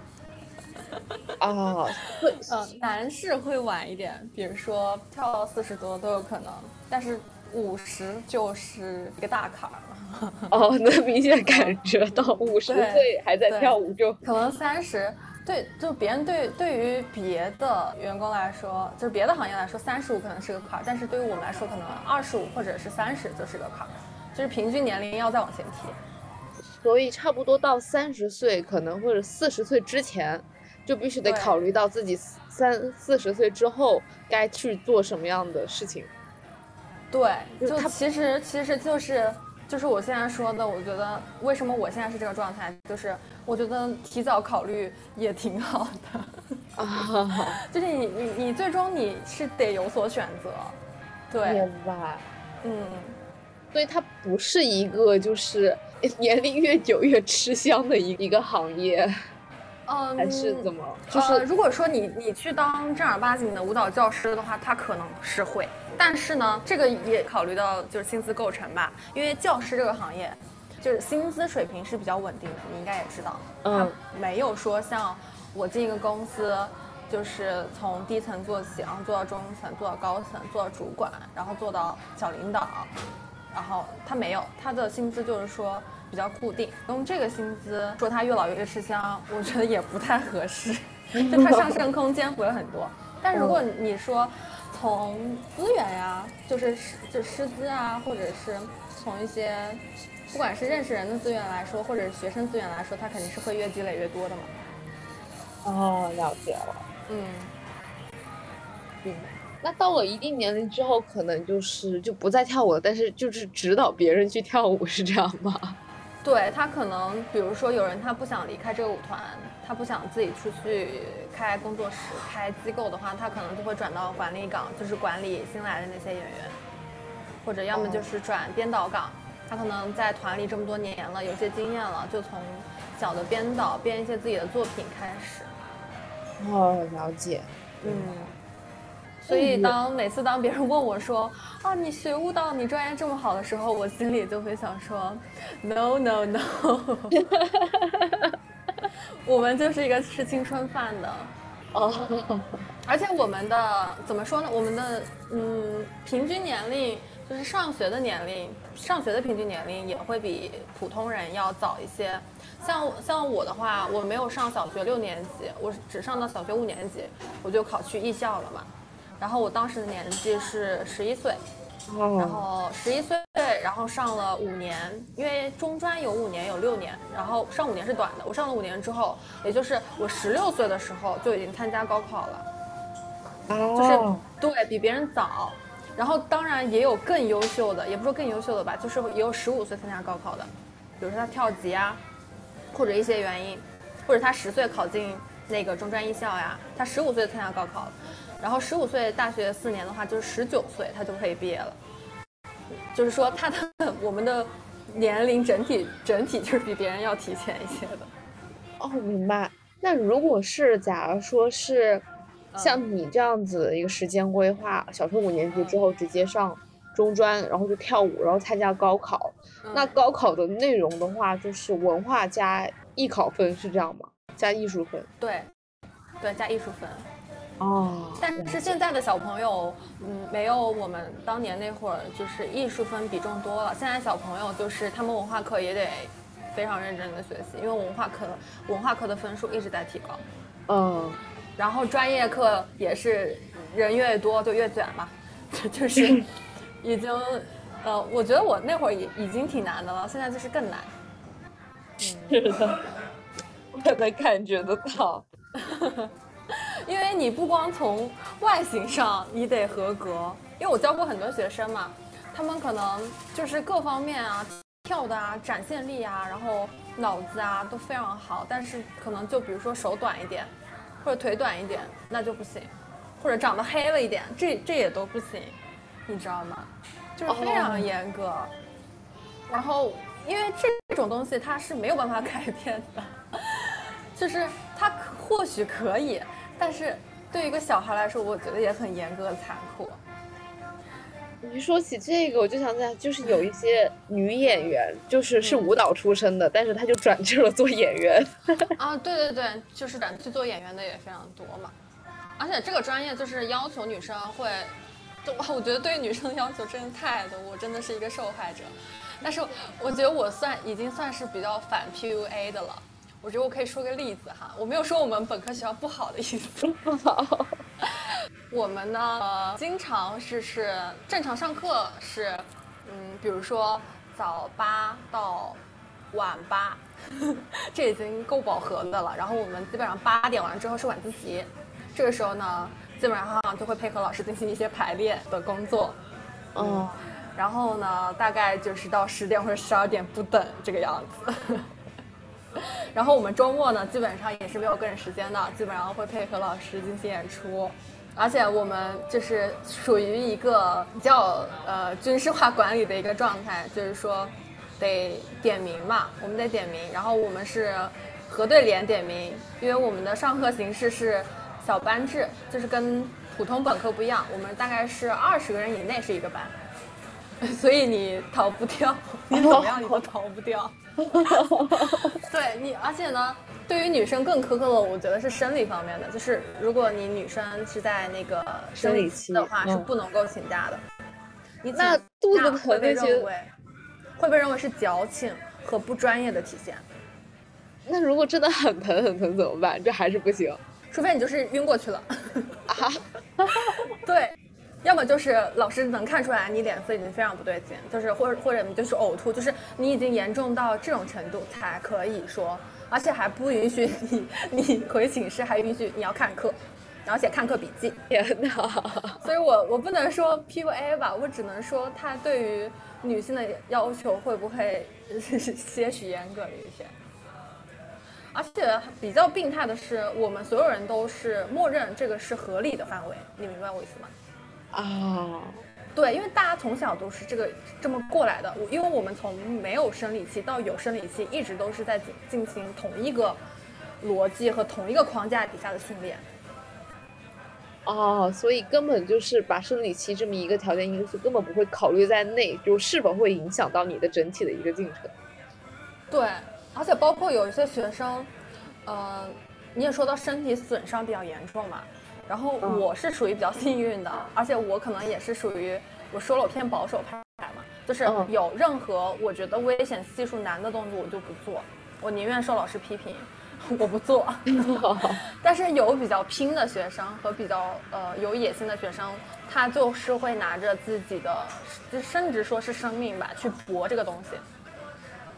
啊，会，嗯，男士会晚一点，比如说跳到四十多都有可能，但是五十就是一个大坎儿了。哦，能明显感觉到五十岁还在跳舞就可能三十，对，就别人对对于别的员工来说，就是别的行业来说，三十五可能是个坎儿，但是对于我们来说，可能二十五或者是三十就是个坎儿，就是平均年龄要再往前提。所以差不多到三十岁，可能或者四十岁之前。就必须得考虑到自己三四十岁之后该去做什么样的事情。对，就其实其实就是就是我现在说的，我觉得为什么我现在是这个状态，就是我觉得提早考虑也挺好的啊。就是你你你最终你是得有所选择，对，明白，嗯，所以它不是一个就是 年龄越久越吃香的一一个行业。嗯，还是怎么？就是如果说你你去当正儿八经的舞蹈教师的话，他可能是会，但是呢，这个也考虑到就是薪资构成吧，因为教师这个行业，就是薪资水平是比较稳定的，你应该也知道，嗯，没有说像我进一个公司，就是从低层做起，然后做到中层，做到高层，做到主管，然后做到小领导，然后他没有，他的薪资就是说。比较固定，用这个薪资说他越老越吃香，我觉得也不太合适，就它上升空间不会很多。但如果你说从资源呀，就是师就师资啊，或者是从一些不管是认识人的资源来说，或者是学生资源来说，它肯定是会越积累越多的嘛。哦，了解了。嗯。那到了一定年龄之后，可能就是就不再跳舞了，但是就是指导别人去跳舞，是这样吗？对他可能，比如说有人他不想离开这个舞团，他不想自己出去开工作室、开机构的话，他可能就会转到管理岗，就是管理新来的那些演员，或者要么就是转编导岗。他可能在团里这么多年了，有些经验了，就从小的编导编一些自己的作品开始。哦，了解。嗯，所以当每次当别人问我说啊你学舞蹈你专业这么好的时候，我心里就会想说，no no no，我们就是一个吃青春饭的。哦，而且我们的怎么说呢？我们的嗯，平均年龄就是上学的年龄，上学的平均年龄也会比普通人要早一些。像像我的话，我没有上小学六年级，我只上到小学五年级，我就考去艺校了嘛。然后我当时的年纪是十一岁。然后十一岁，然后上了五年，因为中专有五年有六年，然后上五年是短的。我上了五年之后，也就是我十六岁的时候就已经参加高考了，就是对比别人早。然后当然也有更优秀的，也不说更优秀的吧，就是也有十五岁参加高考的，比如说他跳级啊，或者一些原因，或者他十岁考进那个中专艺校呀，他十五岁参加高考。然后十五岁大学四年的话，就是十九岁他就可以毕业了。就是说他的我们的年龄整体整体就是比别人要提前一些的。哦，明白。那如果是假如说是像你这样子的一个时间规划，小学五年级之后直接上中专，然后就跳舞，然后参加高考，那高考的内容的话就是文化加艺考分是这样吗？加艺术分？对，对，加艺术分。哦，但是现在的小朋友，嗯，没有我们当年那会儿就是艺术分比重多了。现在小朋友就是他们文化课也得非常认真的学习，因为文化课文化课的分数一直在提高。嗯，然后专业课也是人越多就越卷嘛，就是已经，呃，我觉得我那会儿已已经挺难的了，现在就是更难。是的，我能感觉得到。因为你不光从外形上你得合格，因为我教过很多学生嘛，他们可能就是各方面啊，跳的啊，展现力啊，然后脑子啊都非常好，但是可能就比如说手短一点，或者腿短一点，那就不行，或者长得黑了一点，这这也都不行，你知道吗？就是非常严格。然后因为这种东西它是没有办法改变的，就是它或许可以。但是对于一个小孩来说，我觉得也很严格残酷。你说起这个，我就想起来，就是有一 些女演员，就是是舞蹈出身的，但是她就转去了做演员。啊，对对对，就是转去做演员的也非常多嘛。而且这个专业就是要求女生会，哇，我觉得对女生的要求真的太多，我真的是一个受害者。但是我觉得我算已经算是比较反 PUA 的了。我觉得我可以说个例子哈，我没有说我们本科学校不好的意思。不好我们呢，经常是是正常上课是，嗯，比如说早八到晚八，这已经够饱和的了。然后我们基本上八点完之后是晚自习，这个时候呢，基本上就会配合老师进行一些排练的工作。嗯，然后呢，大概就是到十点或者十二点不等这个样子。然后我们周末呢，基本上也是没有个人时间的，基本上会配合老师进行演出，而且我们就是属于一个比较呃军事化管理的一个状态，就是说得点名嘛，我们得点名，然后我们是核对联点名，因为我们的上课形式是小班制，就是跟普通本科不一样，我们大概是二十个人以内是一个班，所以你逃不掉，你 怎么样你都逃不掉。对你，而且呢，对于女生更苛刻的，我觉得是生理方面的，就是如果你女生是在那个生理期的话，是不能够请假的。你那肚子疼那些，会被认为是矫情和不专业的体现。那如果真的很疼很疼怎么办？这还是不行，除非你就是晕过去了。啊，对。要么就是老师能看出来你脸色已经非常不对劲，就是或者或者你就是呕吐，就是你已经严重到这种程度才可以说，而且还不允许你你回寝室，还允许你要看课，然后写看课笔记。天哪！所以我我不能说 PUA 吧，我只能说他对于女性的要求会不会 些许严格一些。而且比较病态的是，我们所有人都是默认这个是合理的范围，你明白我意思吗？啊，对，因为大家从小都是这个这么过来的。我因为我们从没有生理期到有生理期，一直都是在进进行同一个逻辑和同一个框架底下的训练。哦，所以根本就是把生理期这么一个条件因素根本不会考虑在内，就是否会影响到你的整体的一个进程。对，而且包括有一些学生，呃，你也说到身体损伤比较严重嘛，然后我是属于比较幸运的，而且我可能也是属于我说了我偏保守派嘛，就是有任何我觉得危险系数难的动作我就不做，我宁愿受老师批评。我不做，但是有比较拼的学生和比较呃有野心的学生，他就是会拿着自己的，就甚至说是生命吧，去搏这个东西。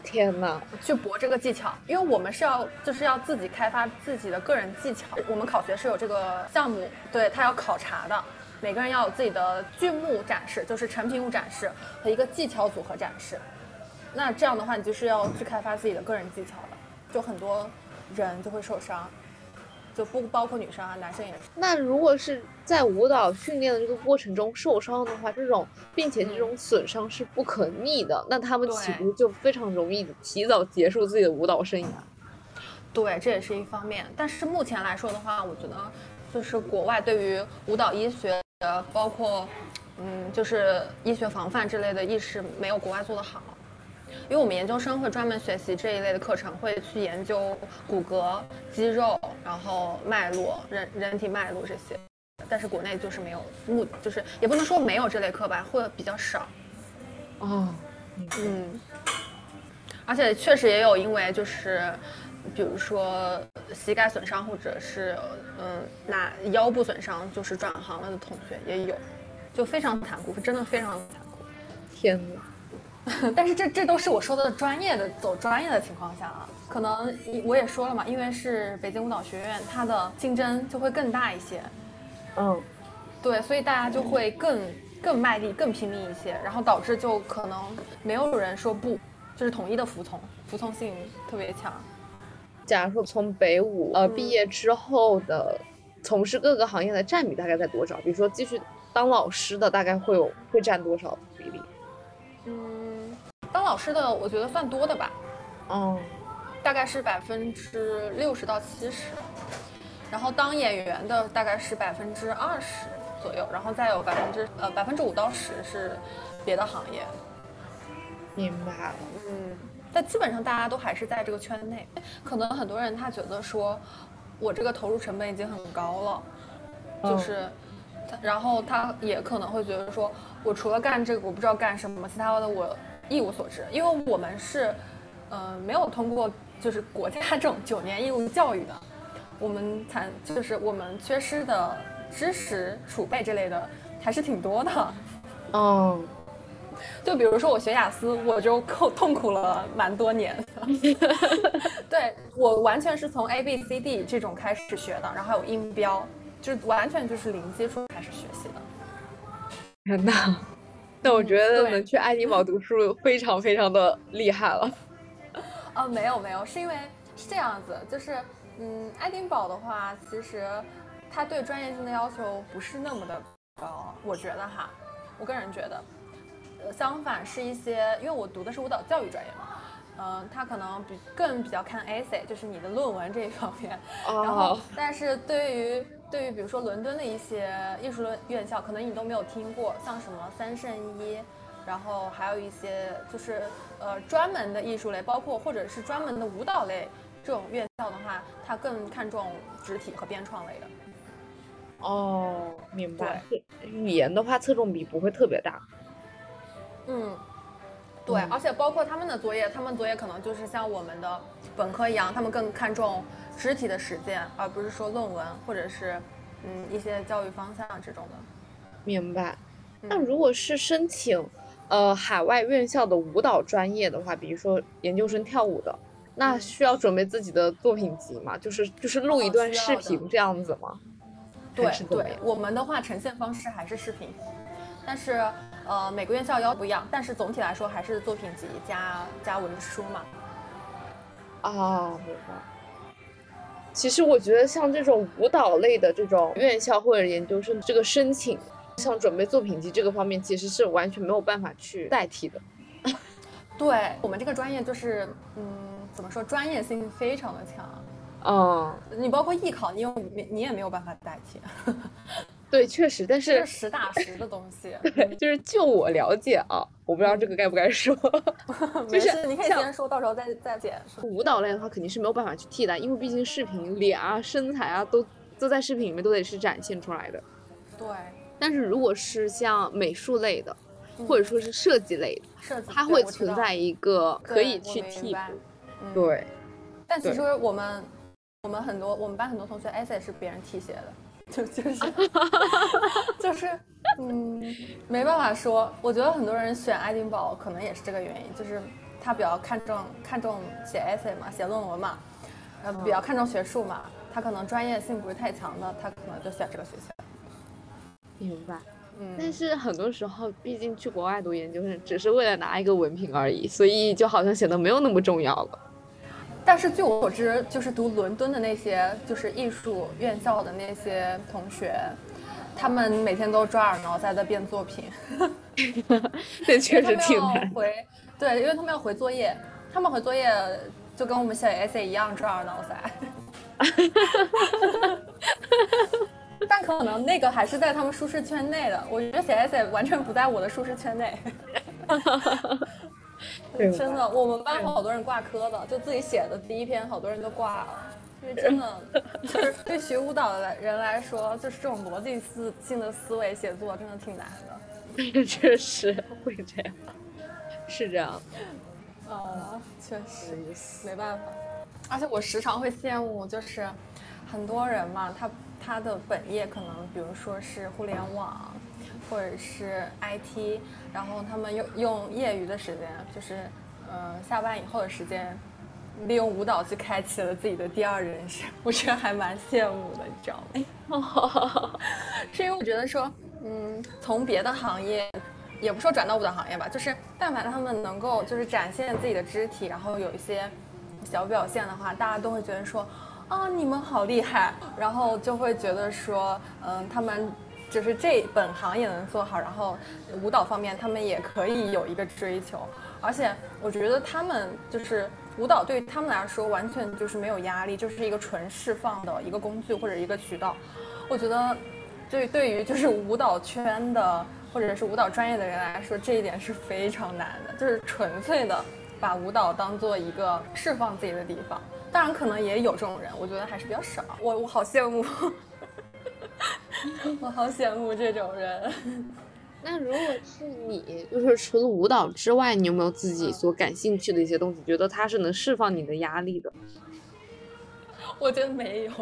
天哪，去博这个技巧，因为我们是要就是要自己开发自己的个人技巧。我们考学是有这个项目，对他要考察的，每个人要有自己的剧目展示，就是成品物展示和一个技巧组合展示。那这样的话，你就是要去开发自己的个人技巧了，就很多。人就会受伤，就不包括女生啊，男生也是。那如果是在舞蹈训练的这个过程中受伤的话，这种并且这种损伤是不可逆的，那他们岂不就非常容易提早结束自己的舞蹈生涯？对，这也是一方面。但是目前来说的话，我觉得就是国外对于舞蹈医学的，包括嗯，就是医学防范之类的意识，没有国外做得好。因为我们研究生会专门学习这一类的课程，会去研究骨骼、肌肉，然后脉络、人人体脉络这些。但是国内就是没有，目就是也不能说没有这类课吧，会比较少。哦，嗯。而且确实也有因为就是，比如说膝盖损伤，或者是嗯那腰部损伤，就是转行了的同学也有，就非常残酷，真的非常残酷。天哪！但是这这都是我说的专业的走专业的情况下啊，可能我也说了嘛，因为是北京舞蹈学院，它的竞争就会更大一些。嗯，对，所以大家就会更更卖力、更拼命一些，然后导致就可能没有人说不，就是统一的服从，服从性特别强。假如说从北舞呃毕业之后的从事各个行业的占比大概在多少？比如说继续当老师的大概会有会占多少？嗯，当老师的我觉得算多的吧，嗯，大概是百分之六十到七十，然后当演员的大概是百分之二十左右，然后再有百分之呃百分之五到十是别的行业。明白了，嗯，但基本上大家都还是在这个圈内，可能很多人他觉得说，我这个投入成本已经很高了，就是。然后他也可能会觉得说，我除了干这个，我不知道干什么，其他的我一无所知。因为我们是，呃，没有通过就是国家这种九年义务教育的，我们才就是我们缺失的知识储备这类的还是挺多的。嗯，就比如说我学雅思，我就痛痛苦了蛮多年。对我完全是从 A B C D 这种开始学的，然后还有音标。就是完全就是零基础开始学习的，天呐，那我觉得能去爱丁堡读书非常非常的厉害了。啊，没有没有，是因为是这样子，就是嗯，爱丁堡的话，其实它对专业性的要求不是那么的高，我觉得哈，我个人觉得，相反是一些，因为我读的是舞蹈教育专业嘛。嗯，他可能比更比较看 essay，就是你的论文这一方面。哦。然后，但是对于对于比如说伦敦的一些艺术院校，可能你都没有听过，像什么三圣一，然后还有一些就是呃专门的艺术类，包括或者是专门的舞蹈类这种院校的话，它更看重肢体和编创类的。哦，明白。语言的话，侧重比不会特别大。嗯。对，而且包括他们的作业，他们作业可能就是像我们的本科一样，他们更看重肢体的实践，而不是说论文或者是嗯一些教育方向这种的。明白。那如果是申请呃海外院校的舞蹈专业的话，比如说研究生跳舞的，那需要准备自己的作品集吗？就是就是录一段视频这样子吗？对对，我们的话呈现方式还是视频，但是。呃，每个院校要不一样，但是总体来说还是作品集加加文书嘛。啊，明白。其实我觉得像这种舞蹈类的这种院校或者研究生，这个申请，像准备作品集这个方面，其实是完全没有办法去代替的。对我们这个专业就是，嗯，怎么说，专业性非常的强。嗯，你包括艺考，你有你也没有办法代替。对，确实，但是实打实的东西。对，就是就我了解啊，我不知道这个该不该说。就是你可以先说到时候再再剪。舞蹈类的话，肯定是没有办法去替代，因为毕竟视频脸啊、身材啊，都都在视频里面都得是展现出来的。对。但是如果是像美术类的，或者说是设计类的，设计它会存在一个可以去替补。对。但其实我们我们很多我们班很多同学 essay 是别人替写的。就就是就是嗯，没办法说。我觉得很多人选爱丁堡可能也是这个原因，就是他比较看重看重写 essay 嘛，写论文嘛，呃，比较看重学术嘛。他可能专业性不是太强的，他可能就选这个学校。明白。嗯。但是很多时候，毕竟去国外读研究生只是为了拿一个文凭而已，所以就好像显得没有那么重要了。但是据我所知，就是读伦敦的那些就是艺术院校的那些同学，他们每天都抓耳挠腮的变作品。这确实挺难。回对，因为他们要回作业，他们回作业就跟我们写 essay 一样抓耳挠腮。但可能那个还是在他们舒适圈内的，我觉得写 essay 完全不在我的舒适圈内。真的，我们班好多人挂科的，就自己写的第一篇，好多人都挂了。因为真的，就是对学舞蹈的人来说，就是这种逻辑思性的思维写作真的挺难的。确实会这样，是这样。呃，确实，没办法。而且我时常会羡慕，就是很多人嘛，他他的本业可能，比如说是互联网。或者是 IT，然后他们用用业余的时间，就是呃下班以后的时间，利用舞蹈去开启了自己的第二人生，我觉得还蛮羡慕的，你知道吗？是因为我觉得说，嗯，从别的行业，也不说转到舞蹈行业吧，就是但凡他们能够就是展现自己的肢体，然后有一些小表现的话，大家都会觉得说，啊你们好厉害，然后就会觉得说，嗯他们。就是这本行也能做好，然后舞蹈方面他们也可以有一个追求，而且我觉得他们就是舞蹈对他们来说完全就是没有压力，就是一个纯释放的一个工具或者一个渠道。我觉得对对于就是舞蹈圈的或者是舞蹈专业的人来说，这一点是非常难的，就是纯粹的把舞蹈当做一个释放自己的地方。当然可能也有这种人，我觉得还是比较少。我我好羡慕。我好羡慕这种人。那如果是你，就是除了舞蹈之外，你有没有自己所感兴趣的一些东西？觉得它是能释放你的压力的？我觉得没有。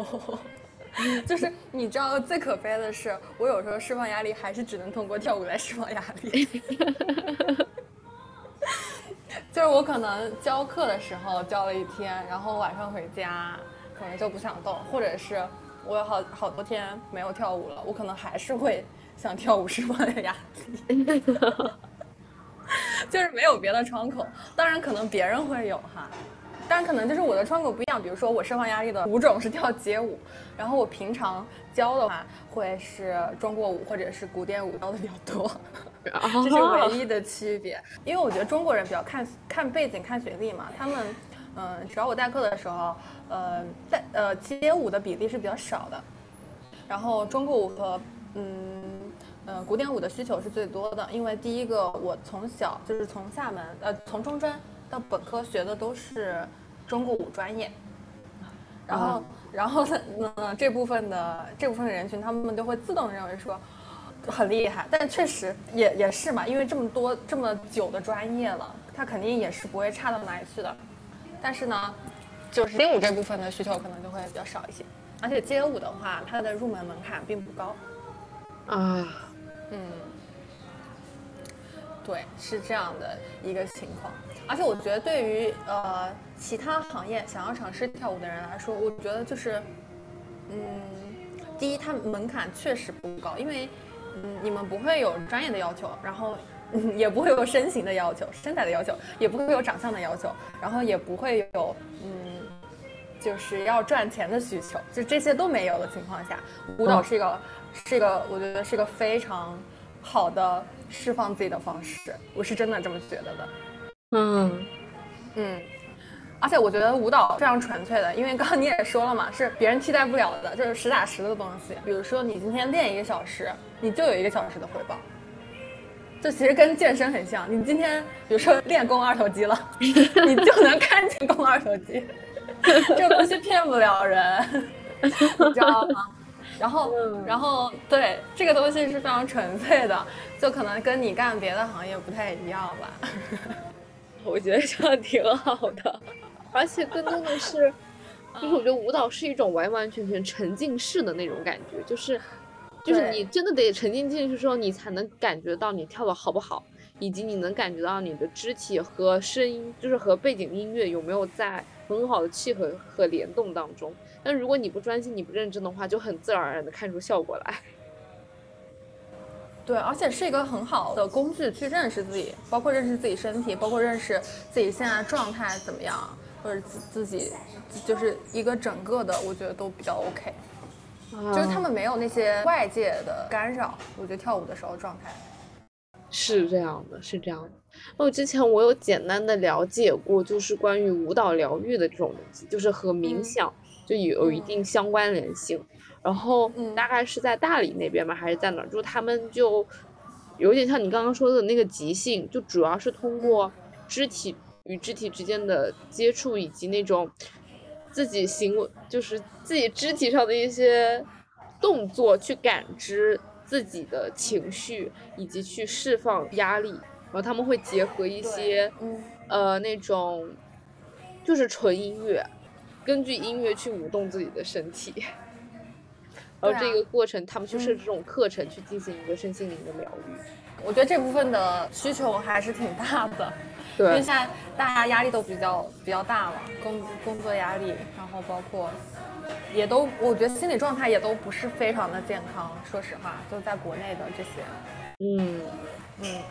就是你知道最可悲的是，我有时候释放压力还是只能通过跳舞来释放压力。就是我可能教课的时候教了一天，然后晚上回家可能就不想动，或者是。我有好好多天没有跳舞了，我可能还是会想跳舞释放压力，就是没有别的窗口。当然，可能别人会有哈，但可能就是我的窗口不一样。比如说，我释放压力的舞种是跳街舞，然后我平常教的话会是中国舞或者是古典舞教的比较多，这是唯一的区别。因为我觉得中国人比较看看背景、看学历嘛，他们嗯只要我代课的时候。呃，在呃街舞的比例是比较少的，然后中国舞和嗯呃古典舞的需求是最多的。因为第一个，我从小就是从厦门呃从中专到本科学的都是中国舞专业，然后然后呢这部分的这部分的人群，他们就会自动认为说很厉害，但确实也也是嘛，因为这么多这么久的专业了，他肯定也是不会差到哪里去的，但是呢。就是街舞这部分的需求可能就会比较少一些，而且街舞的话，它的入门门槛并不高。啊，嗯，对，是这样的一个情况。而且我觉得，对于呃其他行业想要尝试跳舞的人来说，我觉得就是，嗯，第一，它门槛确实不高，因为嗯你们不会有专业的要求，然后。也不会有身形的要求，身材的要求，也不会有长相的要求，然后也不会有嗯，就是要赚钱的需求，就这些都没有的情况下，舞蹈是一个是一个，我觉得是一个非常好的释放自己的方式，我是真的这么觉得的。嗯嗯，而且我觉得舞蹈非常纯粹的，因为刚刚你也说了嘛，是别人替代不了的，就是实打实的东西。比如说你今天练一个小时，你就有一个小时的回报。这其实跟健身很像，你今天比如说练肱二头肌了，你就能看见肱二头肌，这东西骗不了人，你知道吗？然后，然后对这个东西是非常纯粹的，就可能跟你干别的行业不太一样吧。我觉得这样挺好的，而且更多的是，就是我觉得舞蹈是一种完完全全沉浸式的那种感觉，就是，就是你真的得沉浸进去之后，你才能感觉到你跳的好不好，以及你能感觉到你的肢体和声音，就是和背景音乐有没有在很好的契合和联动当中。但如果你不专心、你不认真的话，就很自然而然的看出效果来。对，而且是一个很好的工具去认识自己，包括认识自己身体，包括认识自己现在状态怎么样，或者自自己就是一个整个的，我觉得都比较 OK。就是他们没有那些外界的干扰，我觉得跳舞的时候状态是这样的，是这样的。我之前我有简单的了解过，就是关于舞蹈疗愈的这种东西，就是和冥想。就有一定相关联性，然后大概是在大理那边吗？还是在哪儿？就他们就有点像你刚刚说的那个即兴，就主要是通过肢体与肢体之间的接触，以及那种自己行为，就是自己肢体上的一些动作去感知自己的情绪，以及去释放压力。然后他们会结合一些呃那种就是纯音乐。根据音乐去舞动自己的身体，然后这个过程他们去设置这种课程去进行一个身心灵的疗愈。我觉得这部分的需求还是挺大的，对，因为现在大家压力都比较比较大嘛，工工作压力，然后包括也都，我觉得心理状态也都不是非常的健康。说实话，就在国内的这些，嗯嗯，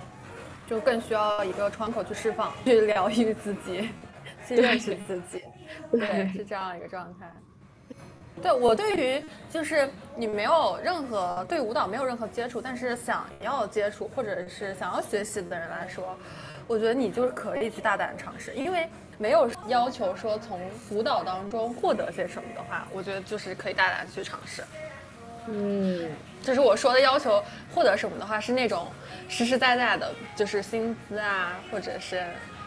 就更需要一个窗口去释放，去疗愈自己，去认识自己。对，是这样一个状态。对我对于就是你没有任何对舞蹈没有任何接触，但是想要接触或者是想要学习的人来说，我觉得你就是可以去大胆尝试，因为没有要求说从舞蹈当中获得些什么的话，我觉得就是可以大胆去尝试。嗯，就是我说的要求获得什么的话，是那种实实在在的，就是薪资啊，或者是。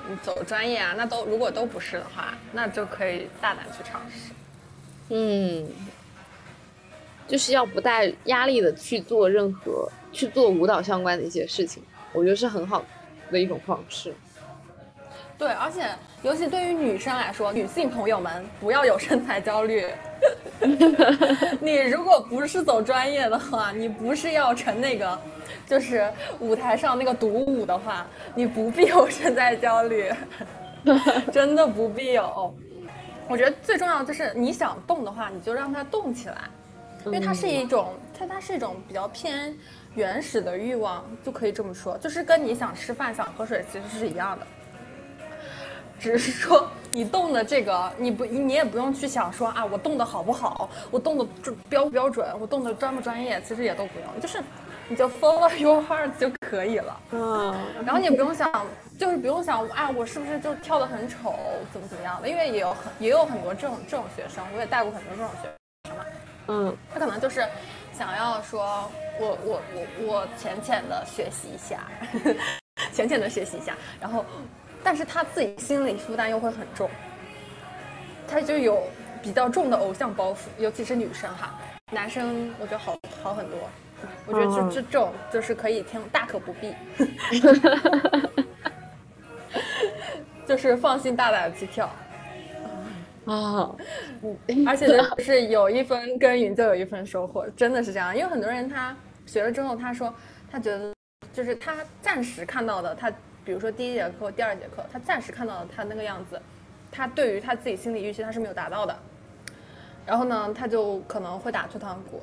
你走专业啊，那都如果都不是的话，那就可以大胆去尝试。嗯，就是要不带压力的去做任何去做舞蹈相关的一些事情，我觉得是很好的一种方式。对，而且尤其对于女生来说，女性朋友们不要有身材焦虑。你如果不是走专业的话，你不是要成那个。就是舞台上那个独舞的话，你不必有身材焦虑，真的不必有。我觉得最重要就是你想动的话，你就让它动起来，因为它是一种，它它是一种比较偏原始的欲望，就可以这么说，就是跟你想吃饭、想喝水其实是一样的，只是说你动的这个，你不你也不用去想说啊，我动的好不好，我动的准标不标准，我动的专不专业，其实也都不用，就是。你就 follow your heart 就可以了，嗯，然后你也不用想，就是不用想，啊，我是不是就跳的很丑，怎么怎么样的？因为也有很也有很多这种这种学生，我也带过很多这种学生嘛，嗯，他可能就是想要说，我我我我浅浅的学习一下，浅浅的学习一下，然后，但是他自己心理负担又会很重，他就有比较重的偶像包袱，尤其是女生哈，男生我觉得好好很多。我觉得就这这种就是可以听，大可不必，就是放心大胆的去跳啊，而且 就是有一分耕耘就有一分收获，真的是这样。因为很多人他学了之后，他说他觉得就是他暂时看到的，他比如说第一节课、第二节课，他暂时看到的他那个样子，他对于他自己心理预期他是没有达到的，然后呢，他就可能会打退堂鼓。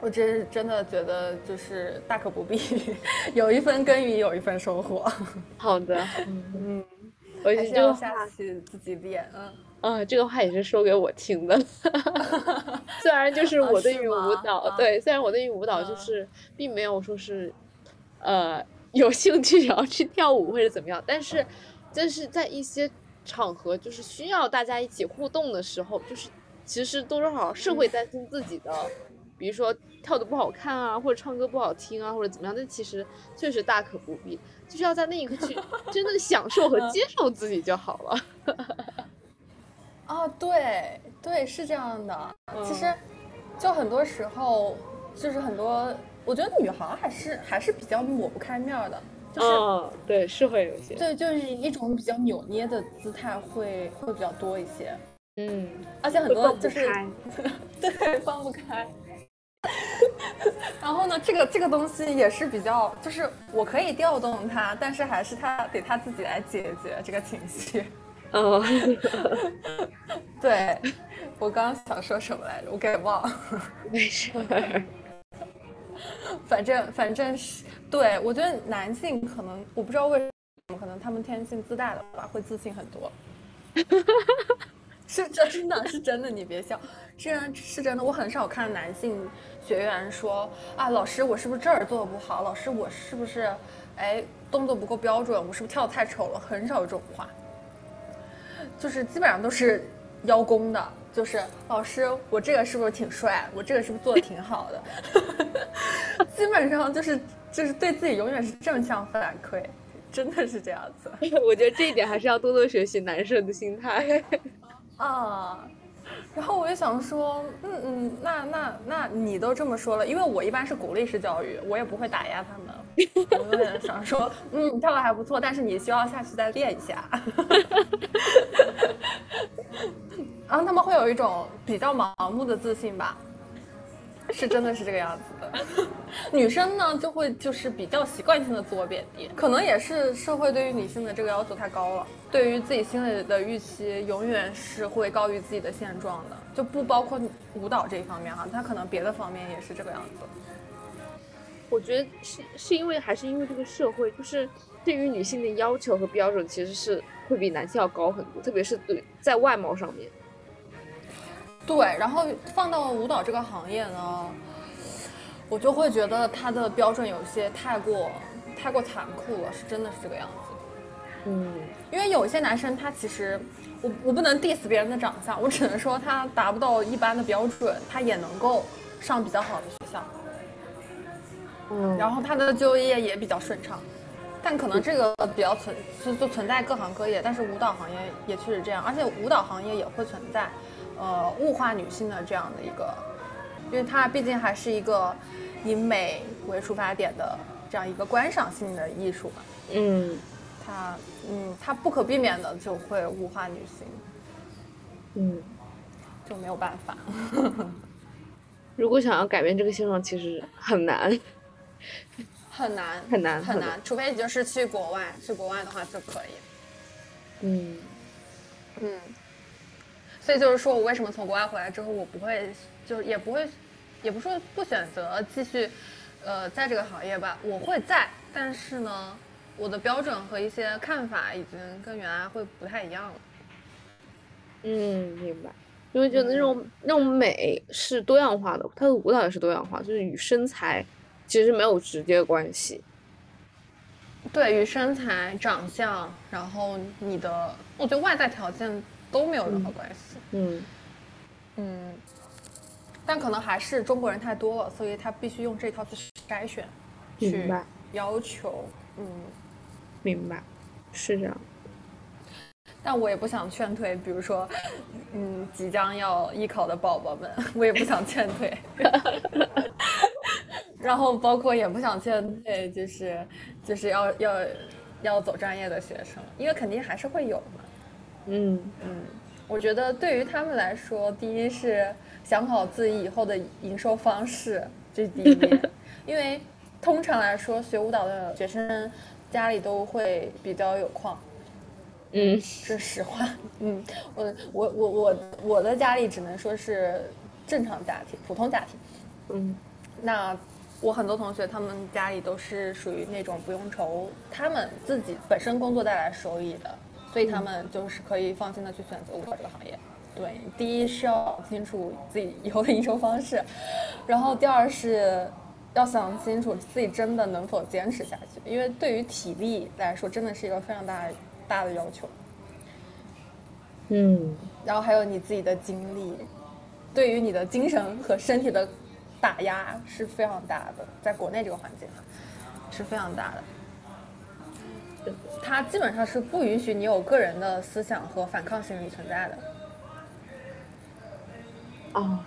我真是真的觉得就是大可不必，有一分耕耘有一分收获。好的，嗯，我还是要下去自己练。嗯，嗯，这个话也是说给我听的。虽然就是我对于舞蹈，对，虽然我对于舞蹈就是并没有说是，呃，有兴趣 想要去跳舞或者怎么样，但是，但是在一些场合，就是需要大家一起互动的时候，就是其实多多少少是会担心自己的，比如说跳的不好看啊，或者唱歌不好听啊，或者怎么样，但其实确实大可不必，就是要在那一刻去 真的享受和接受自己就好了。啊，对对，是这样的。其实嗯，就很多时候，就是很多，我觉得女孩儿还是还是比较抹不开面儿的，就是、嗯，对，是会有一些，对，就是一种比较扭捏的姿态会会比较多一些，嗯，而且很多就是开 对放不开。然后呢，这个这个东西也是比较，就是我可以调动他，但是还是他得他自己来解决这个情绪。嗯，对，我刚刚想说什么来着，我给忘了。没事儿，反正反正是对我觉得男性可能我不知道为什么，可能他们天性自带的吧，会自信很多。是真的，是真的，你别笑，这然是真的。我很少看男性学员说啊，老师我是不是这儿做的不好？老师我是不是哎动作不够标准？我是不是跳的太丑了？很少有这种话，就是基本上都是邀功的，就是老师我这个是不是挺帅？我这个是不是做的挺好的？基本上就是就是对自己永远是正向反馈，真的是这样子 我觉得这一点还是要多多学习男生的心态。啊。然后我就想说，嗯嗯，那那那你都这么说了，因为我一般是鼓励式教育，我也不会打压他们，我有点想说，嗯，跳的还不错，但是你需要下去再练一下。然后他们会有一种比较盲目的自信吧，是真的是这个样子的。女生呢，就会就是比较习惯性的自我贬低，可能也是社会对于女性的这个要求太高了，对于自己心里的预期永远是会高于自己的现状的，就不包括舞蹈这一方面哈，她可能别的方面也是这个样子。我觉得是是因为还是因为这个社会，就是对于女性的要求和标准其实是会比男性要高很多，特别是对在外貌上面。对，然后放到舞蹈这个行业呢，我就会觉得他的标准有些太过太过残酷了，是真的是这个样子。嗯，因为有一些男生他其实，我我不能 diss 别人的长相，我只能说他达不到一般的标准，他也能够上比较好的学校，嗯，然后他的就业也比较顺畅。但可能这个比较存就就存在各行各业，但是舞蹈行业也确实这样，而且舞蹈行业也会存在，呃，物化女性的这样的一个，因为它毕竟还是一个以美为出发点的这样一个观赏性的艺术嘛。嗯它嗯，它不可避免的就会物化女性，嗯，就没有办法。如果想要改变这个现状，其实很难。很难，很难很难除非你就是去国外，去国外的话就可以。嗯嗯，所以就是说我为什么从国外回来之后，我不会，就也不会，也不说不选择继续，呃，在这个行业吧，我会在，但是呢，我的标准和一些看法已经跟原来会不太一样了。嗯，明白。因为觉得那种那种美是多样化的，它的舞蹈也是多样化，就是与身材其实没有直接关系。对与身材、长相，然后你的，我觉得外在条件都没有任何关系。嗯嗯，但可能还是中国人太多了，所以他必须用这套去筛选，去要求。嗯，明白，是这样。但我也不想劝退，比如说，嗯，即将要艺考的宝宝们，我也不想劝退。然后包括也不想劝退，就是就是要要要走专业的学生，因为肯定还是会有嘛。嗯嗯，我觉得对于他们来说，第一是想好自己以后的营收方式，这是第一点。因为通常来说，学舞蹈的学生家里都会比较有矿，嗯这是实话。嗯，我我我我我的家里只能说是正常家庭、普通家庭。嗯那我很多同学他们家里都是属于那种不用愁他们自己本身工作带来收益的，所以他们就是可以放心的去选择舞蹈这个行业。对，第一是要搞清楚自己以后的营收方式，然后第二是要想清楚自己真的能否坚持下去，因为对于体力来说真的是一个非常大大的要求。嗯，然后还有你自己的精力，对于你的精神和身体的打压是非常大的，在国内这个环境是非常大的。它基本上是不允许你有个人的思想和反抗心理存在的。哦，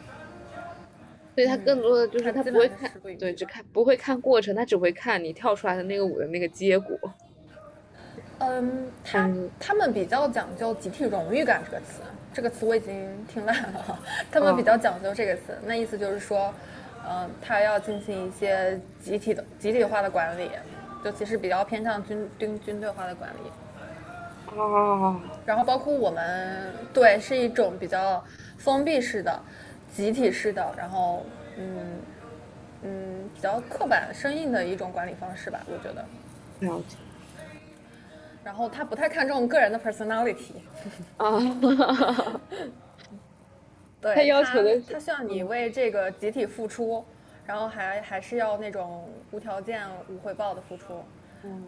所以他更多的就是他不会看，对，只看不会看过程，他只会看你跳出来的那个舞的那个结果。嗯，他他们比较讲究集体荣誉感这个词，这个词我已经听烂了。他们比较讲究这个词，那意思就是说，嗯，他要进行一些集体的集体化的管理，就其实比较偏向军军军队化的管理。哦。然后包括我们，对，是一种比较封闭式的、集体式的，然后嗯嗯，比较刻板生硬的一种管理方式吧，我觉得。了解。然后他不太看重个人的 personality，啊，对，他要求的他需要你为这个集体付出，然后还还是要那种无条件无回报的付出，嗯，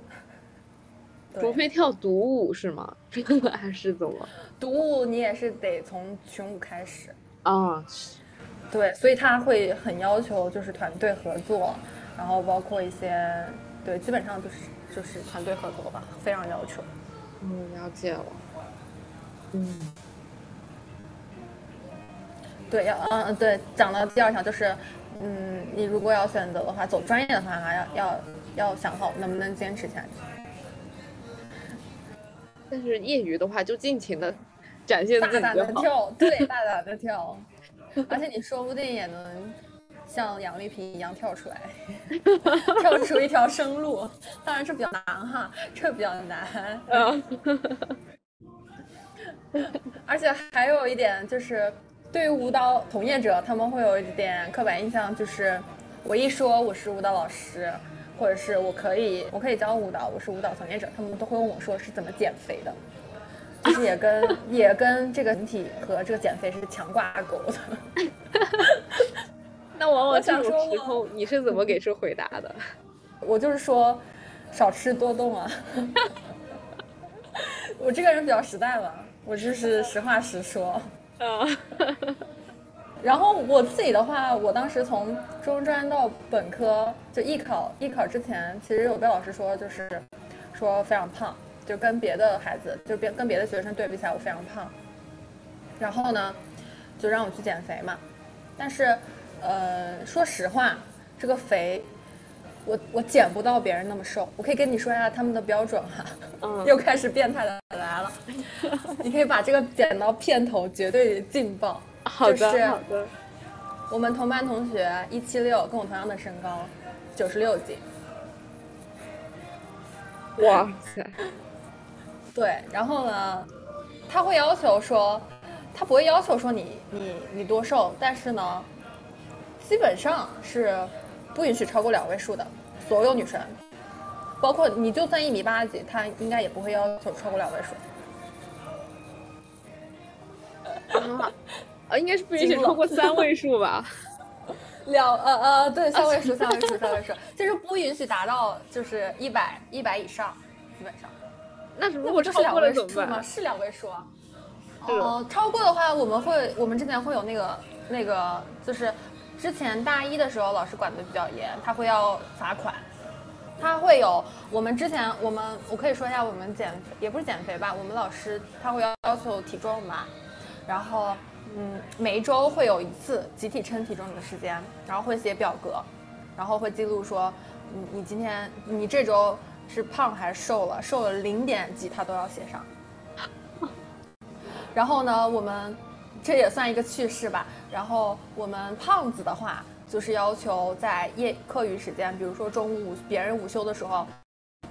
除非跳独舞是吗？还是怎么？独舞你也是得从群舞开始啊，对，所以他会很要求就是团队合作，然后包括一些对，基本上就是。就是团队合作吧，非常要求。嗯，了解了。嗯，对，要嗯嗯对，讲到第二条就是，嗯，你如果要选择的话，走专业的话，要要要想好能不能坚持下去。但是业余的话，就尽情的展现自己大胆的跳，对，大胆的跳，而且你说不定也能。像杨丽萍一样跳出来，跳出一条生路，当然是比较难哈，这比较难。嗯，而且还有一点就是，对于舞蹈从业者，他们会有一点刻板印象，就是我一说我是舞蹈老师，或者是我可以我可以教舞蹈，我是舞蹈从业者，他们都会问我说是怎么减肥的，就是也跟 也跟这个形体和这个减肥是强挂钩的。那往往这种时候，你是怎么给出回答的？我就是说，少吃多动啊。我这个人比较实在嘛，我就是实话实说。啊。然后我自己的话，我当时从中专到本科，就艺考艺考之前，其实有被老师说，就是说非常胖，就跟别的孩子，就别跟别的学生对比起来，我非常胖。然后呢，就让我去减肥嘛，但是。呃，说实话，这个肥，我我减不到别人那么瘦。我可以跟你说一下他们的标准哈。嗯。又开始变态的来了。你可以把这个剪到片头，绝对劲爆。好的，好的。我们同班同学一七六，跟我同样的身高，九十六斤。哇塞。对，然后呢，他会要求说，他不会要求说你你你多瘦，但是呢。基本上是不允许超过两位数的，所有女生，包括你就算一米八几，她应该也不会要求超过两位数。啊，啊，应该是不允许超过三位数吧？两呃呃，对，三位数，三位数，三位数，就是不允许达到就是一百一百以上，基本上。那如果超过了怎么办？是两位数啊。哦，超过的话，我们会，我们之前会有那个那个就是。之前大一的时候，老师管的比较严，他会要罚款，他会有我们之前我们我可以说一下我们减也不是减肥吧，我们老师他会要要求体重嘛，然后嗯每一周会有一次集体称体重的时间，然后会写表格，然后会记录说你你今天你这周是胖还是瘦了，瘦了零点几他都要写上，然后呢我们。这也算一个趣事吧。然后我们胖子的话，就是要求在业课余时间，比如说中午别人午休的时候，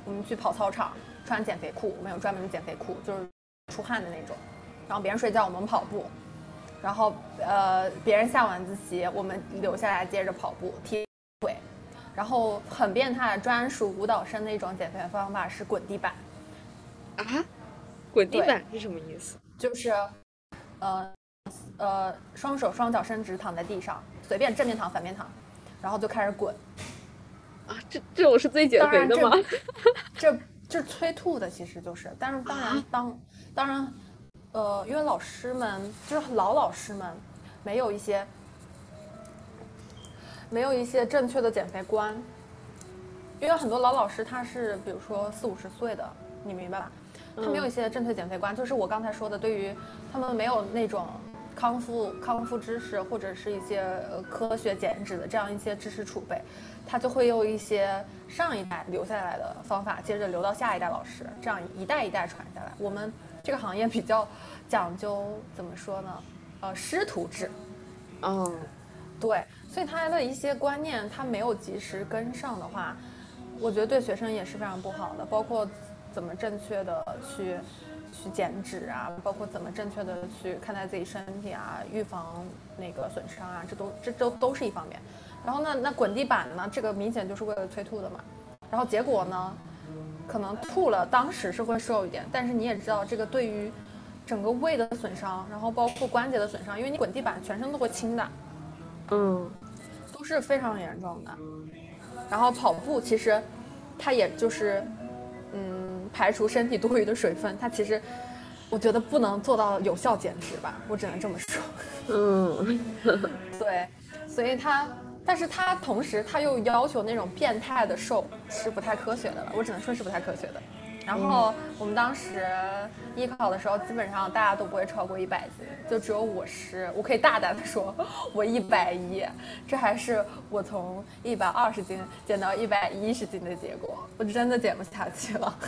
我们去跑操场，穿减肥裤，我们有专门的减肥裤，就是出汗的那种。然后别人睡觉，我们跑步。然后呃，别人下晚自习，我们留下来接着跑步踢腿。然后很变态的专属舞蹈生的一种减肥方法是滚地板。啊？滚地板是什么意思？就是，呃。呃，双手双脚伸直，躺在地上，随便正面躺、反面躺，然后就开始滚。啊，这这种是最减肥的吗？这这催吐的，其实就是。但是当然，当当然，呃，因为老师们就是老老师们，没有一些没有一些正确的减肥观。因为很多老老师他是比如说四五十岁的，你明白吧？他没有一些正确减肥观，就是我刚才说的，对于他们没有那种康复康复知识或者是一些呃科学减脂的这样一些知识储备，他就会用一些上一代留下来的方法，接着留到下一代老师，这样一代一代传下来。我们这个行业比较讲究怎么说呢？呃，师徒制。嗯，对，所以他的一些观念他没有及时跟上的话，我觉得对学生也是非常不好的，包括。怎么正确的去去减脂啊？包括怎么正确的去看待自己身体啊？预防那个损伤啊？这都这都都是一方面。然后呢，那滚地板呢？这个明显就是为了催吐的嘛。然后结果呢，可能吐了，当时是会瘦一点，但是你也知道，这个对于整个胃的损伤，然后包括关节的损伤，因为你滚地板，全身都会轻的，嗯，都是非常严重的。然后跑步其实它也就是。嗯，排除身体多余的水分，它其实，我觉得不能做到有效减脂吧，我只能这么说。嗯，对，所以它，但是它同时它又要求那种变态的瘦，是不太科学的了，我只能说是不太科学的。然后我们当时艺考的时候，基本上大家都不会超过一百斤，就只有我是，我可以大胆的说，我一百一，这还是我从一百二十斤减到一百一十斤的结果，我真的减不下去了。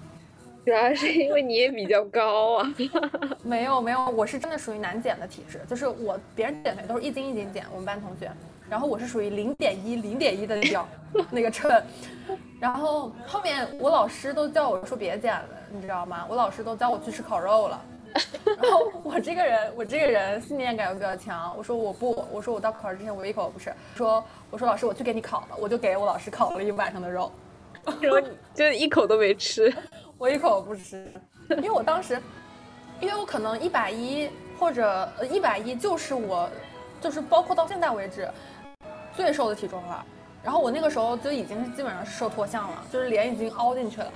主要是因为你也比较高啊。没有没有，我是真的属于难减的体质，就是我别人减肥都是一斤一斤减，我们班同学。然后我是属于零点一零点一的掉那个秤，然后后面我老师都叫我说别减了，你知道吗？我老师都叫我去吃烤肉了。然后我这个人，我这个人信念感又比较强，我说我不，我说我到考试之前我一口都不吃。说我说老师我去给你烤了，我就给我老师烤了一晚上的肉，然后就一口都没吃，我一口不吃，因为我当时，因为我可能一百一或者一百一就是我，就是包括到现在为止。最瘦的体重了，然后我那个时候就已经是基本上是瘦脱相了，就是脸已经凹进去了，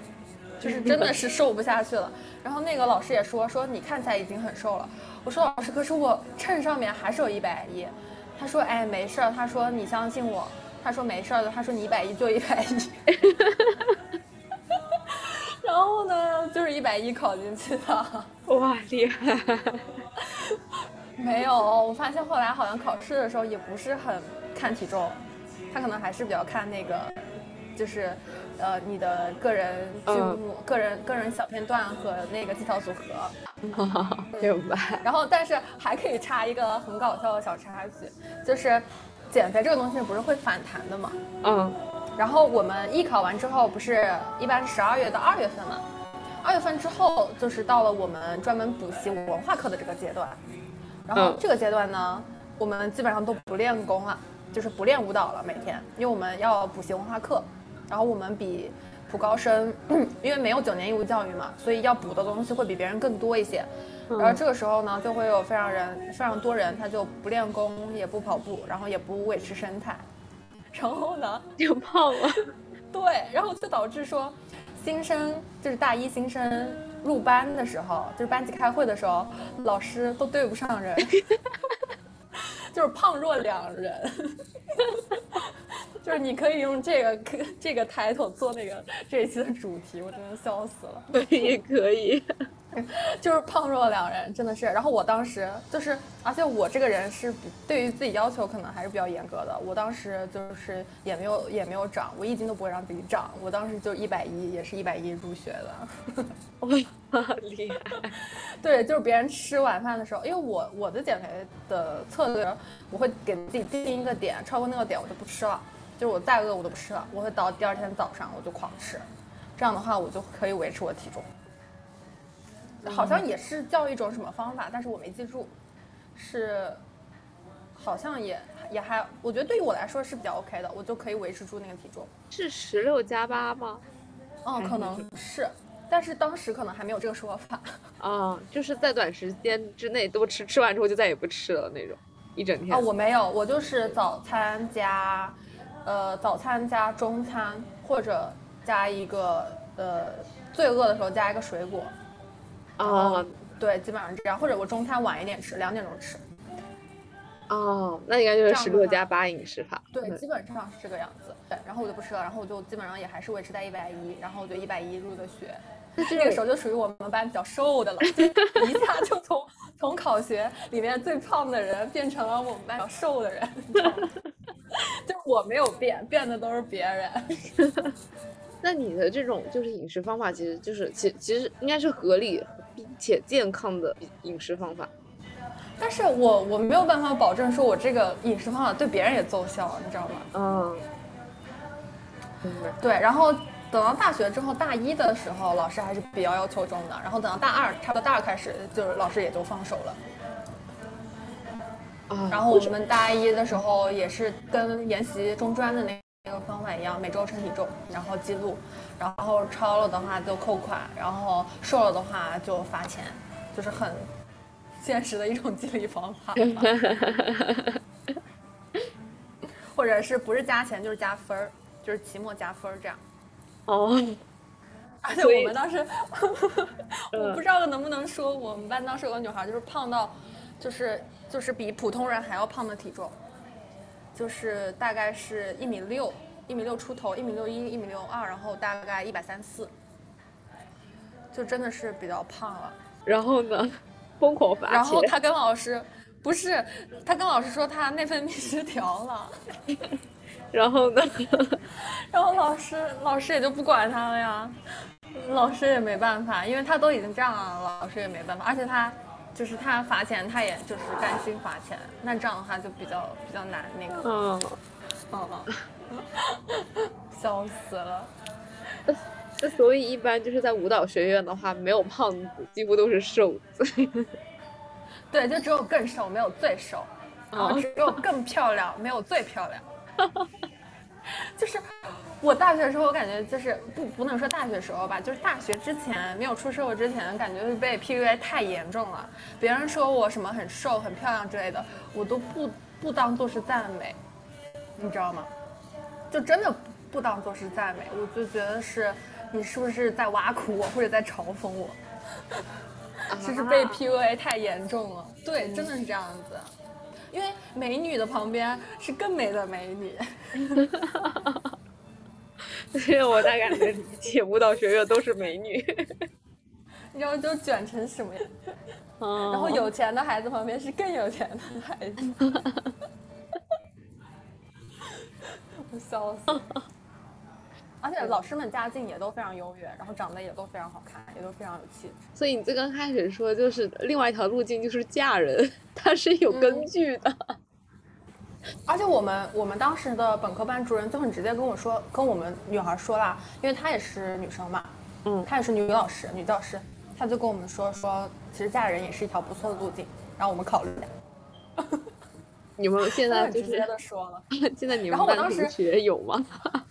就是真的是瘦不下去了。然后那个老师也说说你看起来已经很瘦了，我说老师可是我秤上面还是有一百一，他说哎没事儿，他说你相信我，他说没事儿的，他说你一百一就一百一，然后呢就是一百一考进去的，哇厉害，没有，我发现后来好像考试的时候也不是很。看体重，他可能还是比较看那个，就是，呃，你的个人剧目、个人个人小片段和那个技巧组合。明白。然后，但是还可以插一个很搞笑的小插曲，就是减肥这个东西不是会反弹的嘛？嗯。然后我们艺考完之后，不是一般十二月到二月份嘛？二月份之后就是到了我们专门补习文化课的这个阶段。然后这个阶段呢，我们基本上都不练功了。就是不练舞蹈了，每天，因为我们要补习文化课，然后我们比普高生，因为没有九年义务教育嘛，所以要补的东西会比别人更多一些。然后这个时候呢，就会有非常人非常多人，他就不练功，也不跑步，然后也不维持身材，然后呢就胖了。对，然后就导致说，新生就是大一新生入班的时候，就是班级开会的时候，老师都对不上人。就是胖若两人，就是你可以用这个这个抬头做那个这一期的主题，我真的笑死了。对，也可以，就是胖若两人，真的是。然后我当时就是，而且我这个人是对于自己要求可能还是比较严格的。我当时就是也没有也没有长，我一斤都不会让自己长。我当时就一百一，也是一百一入学的。厉害，对，就是别人吃晚饭的时候，因为我我的减肥的策略，我会给自己定一个点，超过那个点我就不吃了，就是我再饿我都不吃了，我会到第二天早上我就狂吃，这样的话我就可以维持我体重。好像也是叫一种什么方法，但是我没记住，是好像也也还，我觉得对于我来说是比较 OK 的，我就可以维持住那个体重。是十六加八吗？嗯，可能是。但是当时可能还没有这个说法啊，就是在短时间之内多吃，吃完之后就再也不吃了那种，一整天啊，我没有，我就是早餐加，呃，早餐加中餐，或者加一个呃，最饿的时候加一个水果，啊，对，基本上这样，或者我中餐晚一点吃，两点钟吃。哦，那应该就是十六加八饮食法。对，基本上是这个样子。对，然后我就不吃了，然后我就基本上也还是维持在一百一，然后我就一百一入的学。那个时候就属于我们班比较瘦的了，就一下 就从从考学里面最胖的人变成了我们班比较瘦的人，就是我没有变，变的都是别人。那你的这种就是饮食方法，其实就是其其实应该是合理并且健康的饮食方法。但是我我没有办法保证说我这个饮食方法对别人也奏效，你知道吗？嗯，明白。对，然后等到大学之后，大一的时候老师还是比较要求重的，然后等到大二，差不多大二开始，就是老师也就放手了。啊，然后我们大一的时候也是跟研习中专的那那个方法一样，每周称体重，然后记录，然后超了的话就扣款，然后瘦了的话就罚钱，就是很现实的一种激励方法吧。或者是不是加钱就是加分儿，就是期末加分儿这样。哦，而且我们当时，我不知道能不能说，我们班当时有个女孩，就是胖到，就是就是比普通人还要胖的体重，就是大概是一米六，一米六出头，一米六一，一米六二，然后大概一百三四，就真的是比较胖了。然后呢，疯狂发。然后他跟老师，不是，他跟老师说他内分泌失调了。然后呢？然后老师老师也就不管他了呀，老师也没办法，因为他都已经这样了，老师也没办法。而且他就是他罚钱，他也就是甘心罚钱，那这样的话就比较比较难那个，嗯，嗯嗯，笑死了。那所以一般就是在舞蹈学院的话，没有胖子，几乎都是瘦子。对，就只有更瘦，没有最瘦，然后只有更漂亮，没有最漂亮。就是我大学的时候，我感觉就是不不能说大学时候吧，就是大学之前没有出社会之前，感觉是被 PUA 太严重了。别人说我什么很瘦、很漂亮之类的，我都不不当做是赞美，你知道吗？就真的不当做是赞美，我就觉得是你是不是在挖苦我，或者在嘲讽我？就是被 PUA 太严重了，对，真的是这样子。因为美女的旁边是更美的美女，所以我大概能理解，舞蹈学院都是美女。你知道就卷成什么样？哦然后有钱的孩子旁边是更有钱的孩子，我笑死了。而且老师们家境也都非常优越，然后长得也都非常好看，也都非常有气质。所以你最刚开始说，就是另外一条路径就是嫁人，它是有根据的。而且我们我们当时的本科班主任就很直接跟我说，跟我们女孩说啦，因为她也是女生嘛，嗯她也是女老师，女教师，她就跟我们说说，其实嫁人也是一条不错的路径，让我们考虑。你们现在直接的说了。现在你们然后我当时班同学有吗？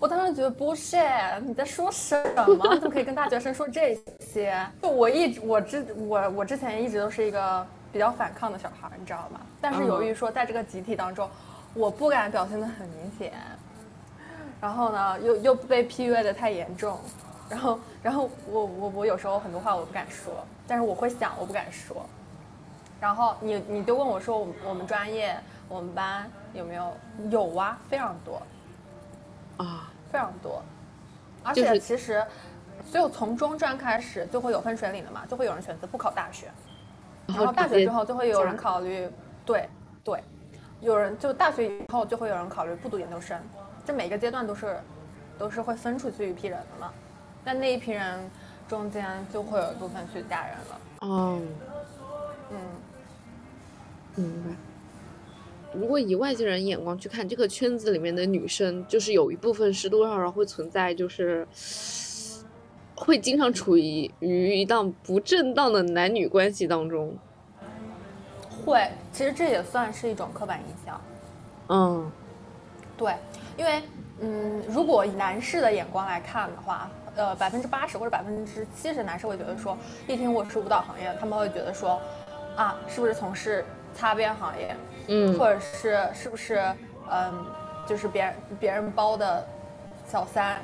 我当时觉得 bullshit，你在说什么？怎么可以跟大学生说这些？就我一直我之我我之前一直都是一个比较反抗的小孩，你知道吗？但是由于说在这个集体当中，我不敢表现的很明显，然后呢又又被 PUA 的太严重，然后然后我我我有时候很多话我不敢说，但是我会想，我不敢说。然后你你就问我说我们我们专业我们班有没有？有啊，非常多。啊，非常多，而且其实，所有从中专开始就会有分水岭的嘛，就会有人选择不考大学，然后大学之后就会有人考虑，对对，有人就大学以后就会有人考虑不读研究生，这每个阶段都是都是会分出去一批人的嘛，但那一批人中间就会有一部分去嫁人了，哦，嗯。明白。如果以外界人眼光去看这个圈子里面的女生，就是有一部分是多少少会存在，就是会经常处于于一档不正当的男女关系当中。会，其实这也算是一种刻板印象。嗯，对，因为嗯，如果以男士的眼光来看的话，呃，百分之八十或者百分之七十男士会觉得说，一听我是舞蹈行业，他们会觉得说，啊，是不是从事擦边行业，嗯或者是是不是嗯，就是别人别人包的小三，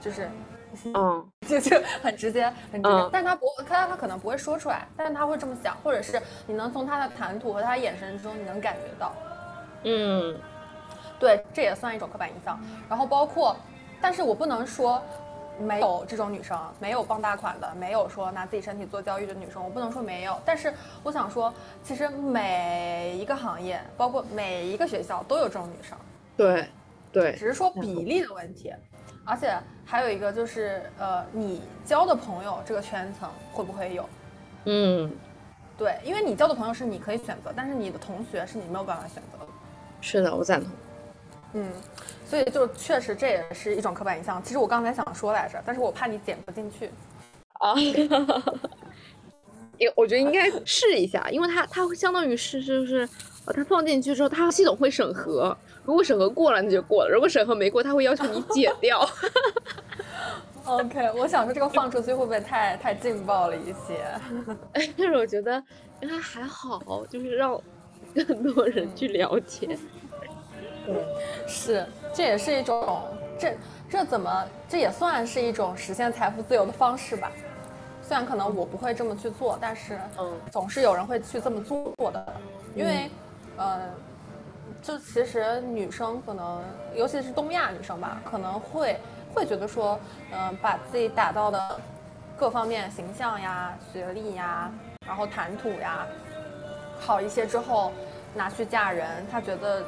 就是嗯，就就很直接，很直接。嗯但他不，他他可能不会说出来，但是他会这么想，或者是你能从他的谈吐和他眼神中，你能感觉到。嗯，对，这也算一种刻板印象。然后包括，但是我不能说没有这种女生，没有傍大款的，没有说拿自己身体做交易的女生，我不能说没有。但是我想说，其实每一个行业，包括每一个学校都有这种女生，对，对，只是说比例的问题。而且还有一个就是，呃，你交的朋友这个圈层会不会有？嗯，对，因为你交的朋友是你可以选择，但是你的同学是你没有办法选择的。是的，我赞同。嗯，所以就确实这也是一种刻板印象。其实我刚才想说来着，但是我怕你剪不进去。啊，因我觉得应该试一下，因为它它会相当于是就是，呃，它放进去之后，它系统会审核，如果审核过了那就过了，如果审核没过，他会要求你剪 掉。OK，我想说这个放出去会不会太太劲爆了一些？但是我觉得应该还好，就是让更多人去了解。嗯 是，这也是一种这这怎么这也算是一种实现财富自由的方式吧？虽然可能我不会这么去做，但是嗯总是有人会去这么做的，因为，呃，就其实女生可能，尤其是东亚女生吧，可能会会觉得说，嗯、把自己打造的各方面形象呀、学历呀，然后谈吐呀好一些之后，拿去嫁人，她觉得。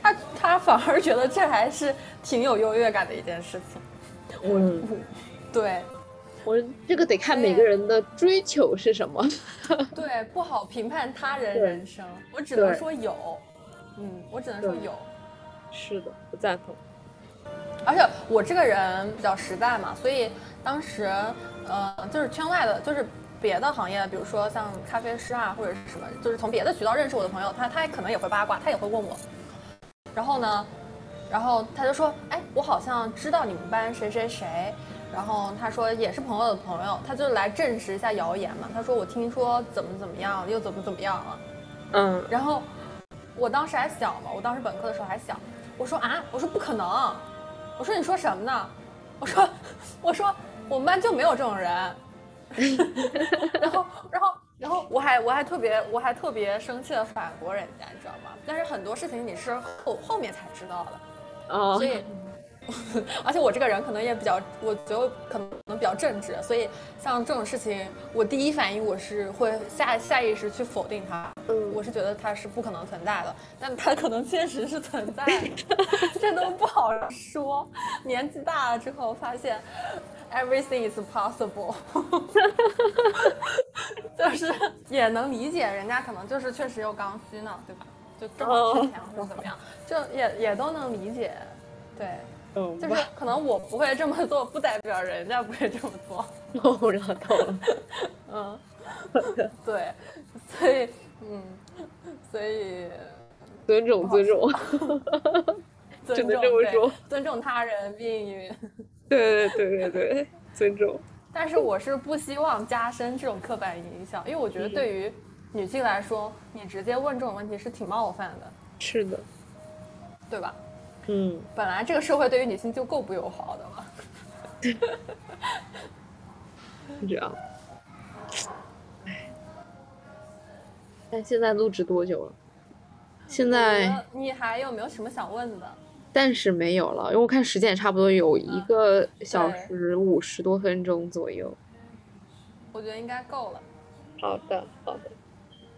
她她反而觉得这还是挺有优越感的一件事情，嗯，对我这个得看每个人的追求是什么。对，不好评判他人人生，我只能说有，嗯，我只能说有。是的，不赞同。而且我这个人比较实在嘛，所以当时，呃，就是圈外的，就是别的行业，比如说像咖啡师啊，或者是什么，就是从别的渠道认识我的朋友，他他可能也会八卦，他也会问我。然后呢，然后他就说，哎，我好像知道你们班谁谁谁。然后他说也是朋友的朋友，他就来证实一下谣言嘛。他说我听说怎么怎么样，又怎么怎么样了。嗯然后我当时还小嘛，我当时本科的时候还小，我说啊，我说不可能，我说你说什么呢？我说我说我们班就没有这种人。然后然后然后我还我还特别我还特别生气的反驳人家，你知道吗？但是很多事情你是后后面才知道的，啊所以。而且我这个人可能也比较，我觉得可能比较正直，所以像这种事情，我第一反应我是会下下意识去否定它。嗯我是觉得它是不可能存在的，但它可能确实是存在的，这都不好说。年纪大了之后发现，everything is possible，就是也能理解人家可能就是确实有刚需呢，对吧？就正好缺钱或者怎么样，就也也都能理解，对。嗯，就是可能我不会这么做，不代表人家不会这么做。我知道了。嗯，对，所以，嗯，所以尊重尊重。尊只能重对这么说尊重他人命运。对对对对对，尊重。但是我是不希望加深这种刻板印象，因为我觉得对于女性来说，你直接问这种问题是挺冒犯的，是的。对吧？嗯，本来这个社会对于女性就够不友好的了。是这样。哎，但现在录制多久了？现在呃你还有没有什么想问的？暂时没有了，因为我看时间也差不多有一个小时五十多分钟左右。我觉得应该够了。好的，好的，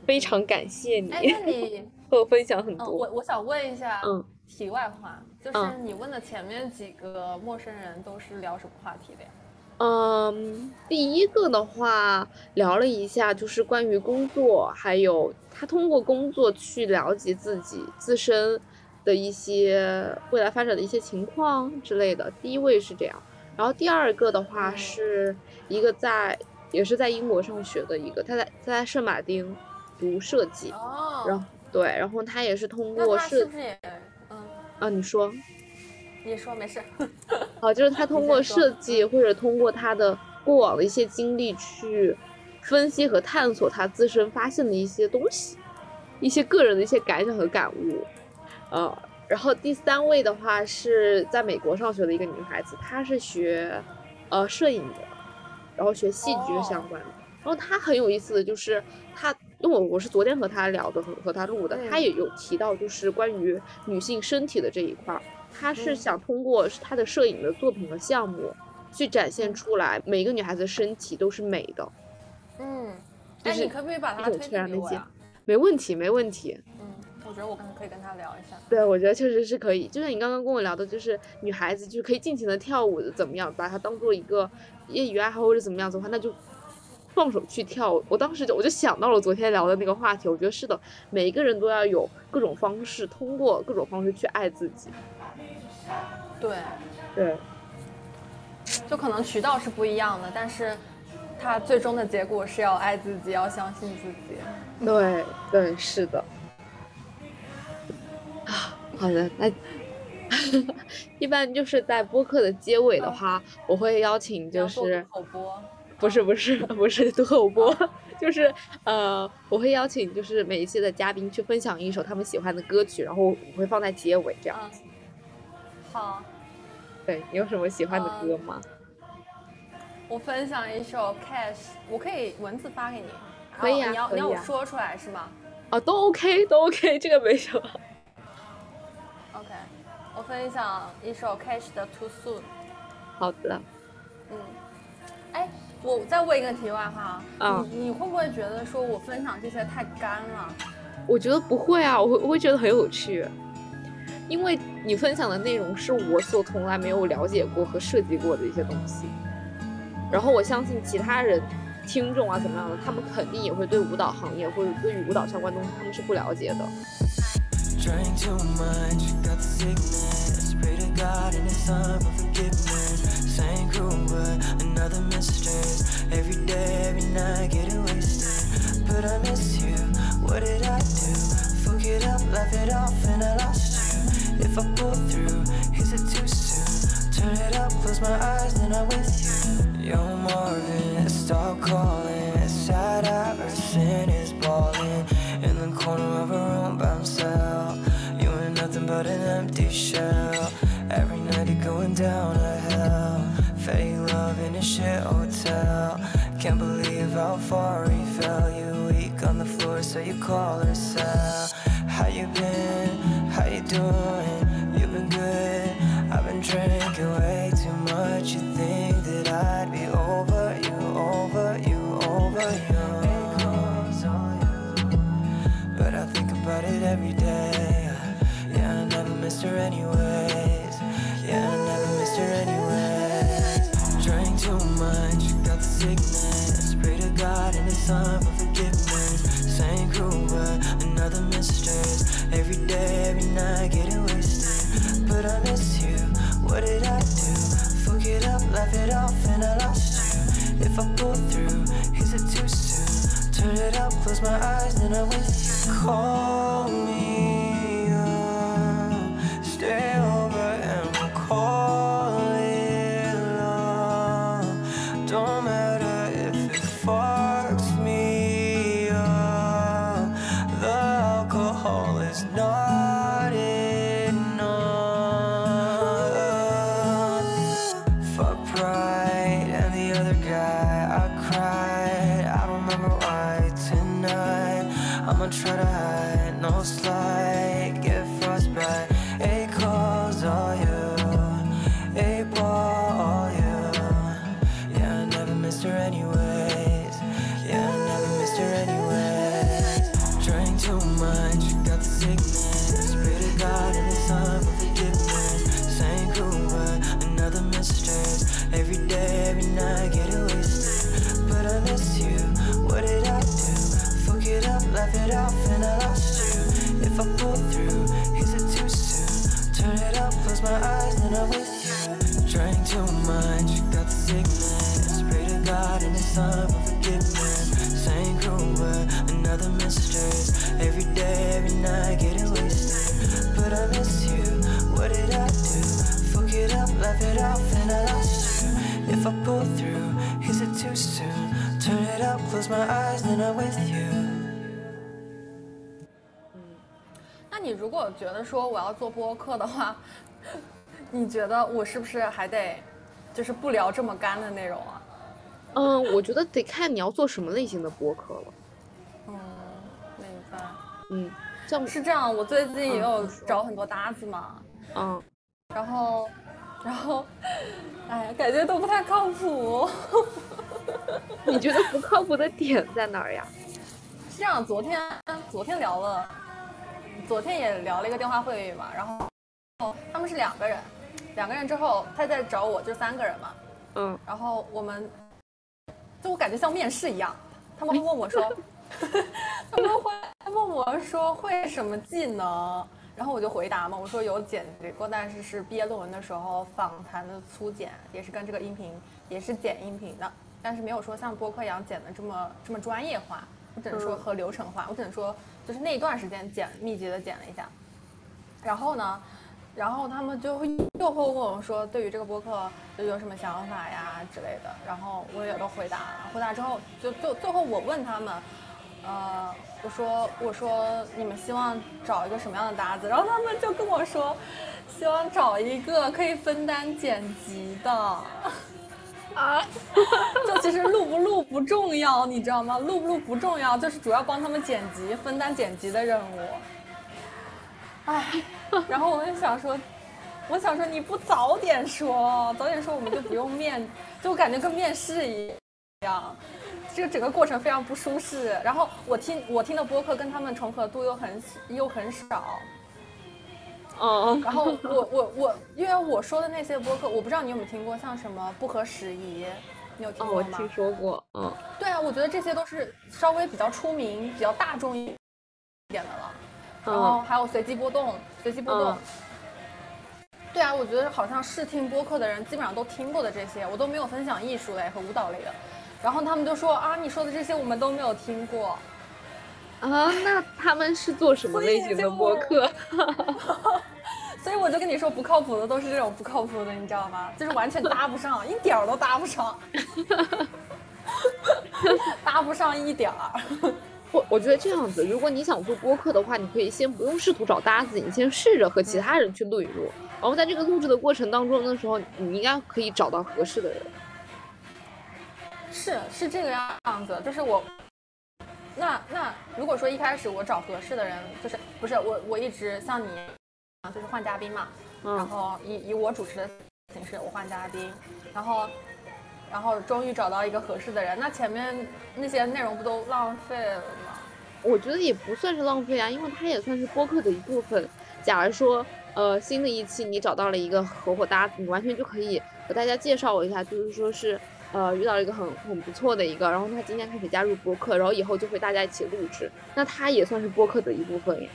非常感谢你哎，那你，和我分享很嗯，多。我我想问一下，嗯，题外话，就是嗯你问的前面几个陌生人都是聊什么话题的呀？嗯，第一个的话聊了一下，就是关于工作，还有他通过工作去了解自己自身的一些未来发展的一些情况之类的。第一位是这样，然后第二个的话嗯是一个在也是在英国上学的一个，他在他在圣马丁读设计，哦然后对，然后他也是通过设他是不是也，嗯，啊，你说。你说没事。啊，就是他通过设计或者通过他的过往的一些经历去分析和探索他自身发现的一些东西，一些个人的一些感想和感悟。呃，然后第三位的话是在美国上学的一个女孩子，她是学呃摄影的，然后学戏剧相关的。然后她很有意思的就是她，因为我我是昨天和他聊的和和她录的，他也有提到就是关于女性身体的这一块儿，她是想通过他的摄影的作品和项目去展现出来每一个女孩子的身体都是美的。嗯，哎，就是你可不可以把它一种推天然的结荐给我呀？没问题，没问题。嗯，我觉得我可能可以跟他聊一下。对，我觉得确实是可以。就像你刚刚跟我聊的，就是女孩子就是可以尽情的跳舞的，怎么样，把它当做一个业余爱好或者怎么样子的话，那就放手去跳。我当时就我就想到了昨天聊的那个话题，我觉得是的，每一个人都要有各种方式，通过各种方式去爱自己。对，对，就可能渠道是不一样的，但是它最终的结果是要爱自己，要相信自己。对，对，是的。啊，好的，那 一般就是在播客的结尾的话，我会邀请就是。口播，不是不是不是 读口播，就是呃，我会邀请就是每一期的嘉宾去分享一首他们喜欢的歌曲，然后我会放在结尾这样。嗯，好，对你有什么喜欢的歌吗？我分享一首 Cash，我可以文字发给你。可以啊你要你要我说出来是吗啊，都 OK 都 OK，这个没什么。？OK，我分享一首 Cash 的 Too Soon。好的，嗯，哎，我再问一个题外话啊，啊你你会不会觉得说我分享这些太干了？我觉得不会啊，我会我会觉得很有趣，因为你分享的内容是我所从来没有了解过和涉及过的一些东西，然后我相信其他人。听众啊，怎么样的？他们肯定也会对舞蹈行业或者对于舞蹈相关东西，他们是不了解的。Day, every night, getting wasted. But I miss you. What did I do? Fuck it up, laugh it off, and I lost you. If I pull through, is it too soon? Turn it up, close my eyes, then I'm with you. Yo, Marvin, stop calling. Sad Iverson is balling in the corner of a room by himself. You ain't nothing but an empty shell. Every night you're going down to hell. Fake love in a shit hotel. Can't believe how far he fell. You weak on the floor, so you call her cell. How you been? How you doing? You been good? I've been drinking way too much. You think that I'd be over you, over you, over you? But I think about it every day. when I close my eyes, then I'm with you. 那你你如果觉得说我要做播客的话，你觉得我是不是还得就是不聊这么干的内容啊？嗯，我觉得得看你要做什么类型的播客了。嗯，明白。嗯，像是这样，我最近也有找很多搭子嘛，嗯，然后，然后，哎，感觉都不太靠谱。你觉得不靠谱的点在哪儿呀？是这样，昨天昨天聊了，昨天也聊了一个电话会议嘛，然后他们是两个人，两个人之后他在找我就三个人嘛，嗯，然后我们就我感觉像面试一样，他们会问我说，他们会问我说会什么技能，然后我就回答嘛，我说有剪辑过，但是是毕业论文的时候访谈的粗剪，也是跟这个音频也是剪音频的，但是没有说像播客一样剪的这么这么专业化，我只能说嗯和流程化，我只能说就是那一段时间剪密集的剪了一下，然后呢，然后他们就会又会问我说，对于这个播客就有什么想法呀之类的，然后我也都回答了。回答之后，就就最后我问他们，呃，我说我说你们希望找一个什么样的搭子？然后他们就跟我说，希望找一个可以分担剪辑的。啊，就其实录不录不重要，你知道吗？录不录不重要，就是主要帮他们剪辑，分担剪辑的任务。唉，然后我就想说，我想说你不早点说，早点说我们就不用面，就感觉跟面试一样，这个整个过程非常不舒适。然后我听我听的播客跟他们重合度又很又很少，嗯，然后我我我，因为我说的那些播客，我不知道你有没有听过，像什么不合时宜，你有听哦，过吗？我听说过，嗯，对啊，我觉得这些都是稍微比较出名、比较大众一点的了。然后嗯还有随机波动，随机波动。嗯对啊，我觉得好像试听播客的人基本上都听过的这些，我都没有分享艺术类和舞蹈类的。然后他们就说啊，你说的这些我们都没有听过。啊，那他们是做什么类型的播客？所以我就跟你说，不靠谱的都是这种不靠谱的，你知道吗？就是完全搭不上，一点儿都搭不上，搭不上一点儿。我我觉得这样子，如果你想做播客的话，你可以先不用试图找搭子，你先试着和其他人去录一录，然后在这个录制的过程当中的时候，你应该可以找到合适的人。是是这个样子，就是我。那那如果说一开始我找合适的人，就是不是我我一直像你，就是换嘉宾嘛，然嗯，后以以我主持的形式我换嘉宾，然后然后终于找到一个合适的人，那前面那些内容不都浪费了吗？我觉得也不算是浪费啊，因为它也算是播客的一部分。假如说，呃，新的一期你找到了一个合伙搭子，你完全就可以和大家介绍一下，就是说是，呃，遇到了一个很很不错的一个，然后他今天开始加入播客，然后以后就会大家一起录制，那他也算是播客的一部分呀。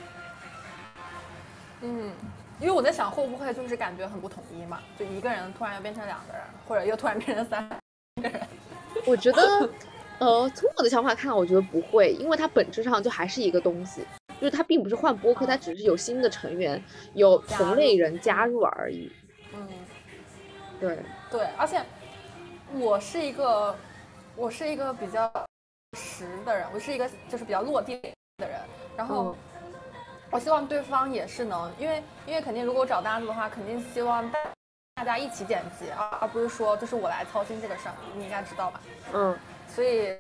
嗯，因为我在想会不会就是感觉很不统一嘛，就一个人突然又变成两个人，或者又突然变成三个人。我觉得，呃，从我的想法看，我觉得不会，因为它本质上就还是一个东西，就是它并不是换播客，它只是有新的成员，有同类人加入而已。嗯。对，对，而且我是一个，我是一个比较实的人，我是一个就是比较落地的人。然后嗯我希望对方也是能，因为因为肯定如果我找搭子的话，肯定希望大大家一起剪辑，而而不是说就是我来操心这个事儿，你应该知道吧？嗯，所以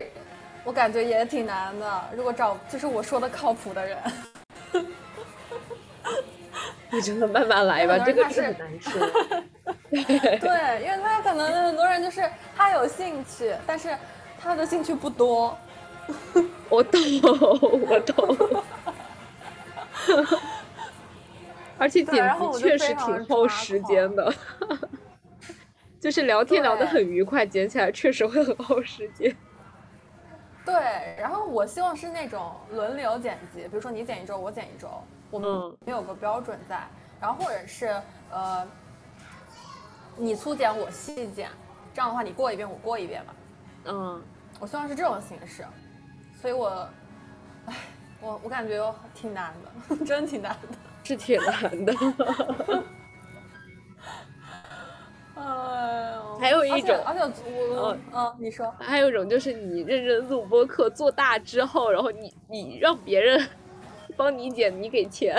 我感觉也挺难的。如果找就是我说的靠谱的人，你真的慢慢来吧，这个是很难说。对，因为他可能很多人就是他有兴趣，但是他的兴趣不多。我懂，我懂。而且剪辑确实挺耗时间的，就是聊天聊得很愉快，剪起来确实会很耗时间。对，然后我希望是那种轮流剪辑，比如说你剪一周，我剪一周，我们嗯没有个标准在，然后或者是呃，你粗剪我细剪，这样的话你过一遍我过一遍吧，嗯，我希望是这种形式，所以我，唉，我我感觉挺难的，真挺难的，是挺难的。哎呦，还有一种而且我嗯嗯，你说，还有一种就是你认真录播课做大之后，然后你你让别人帮你剪，你给钱。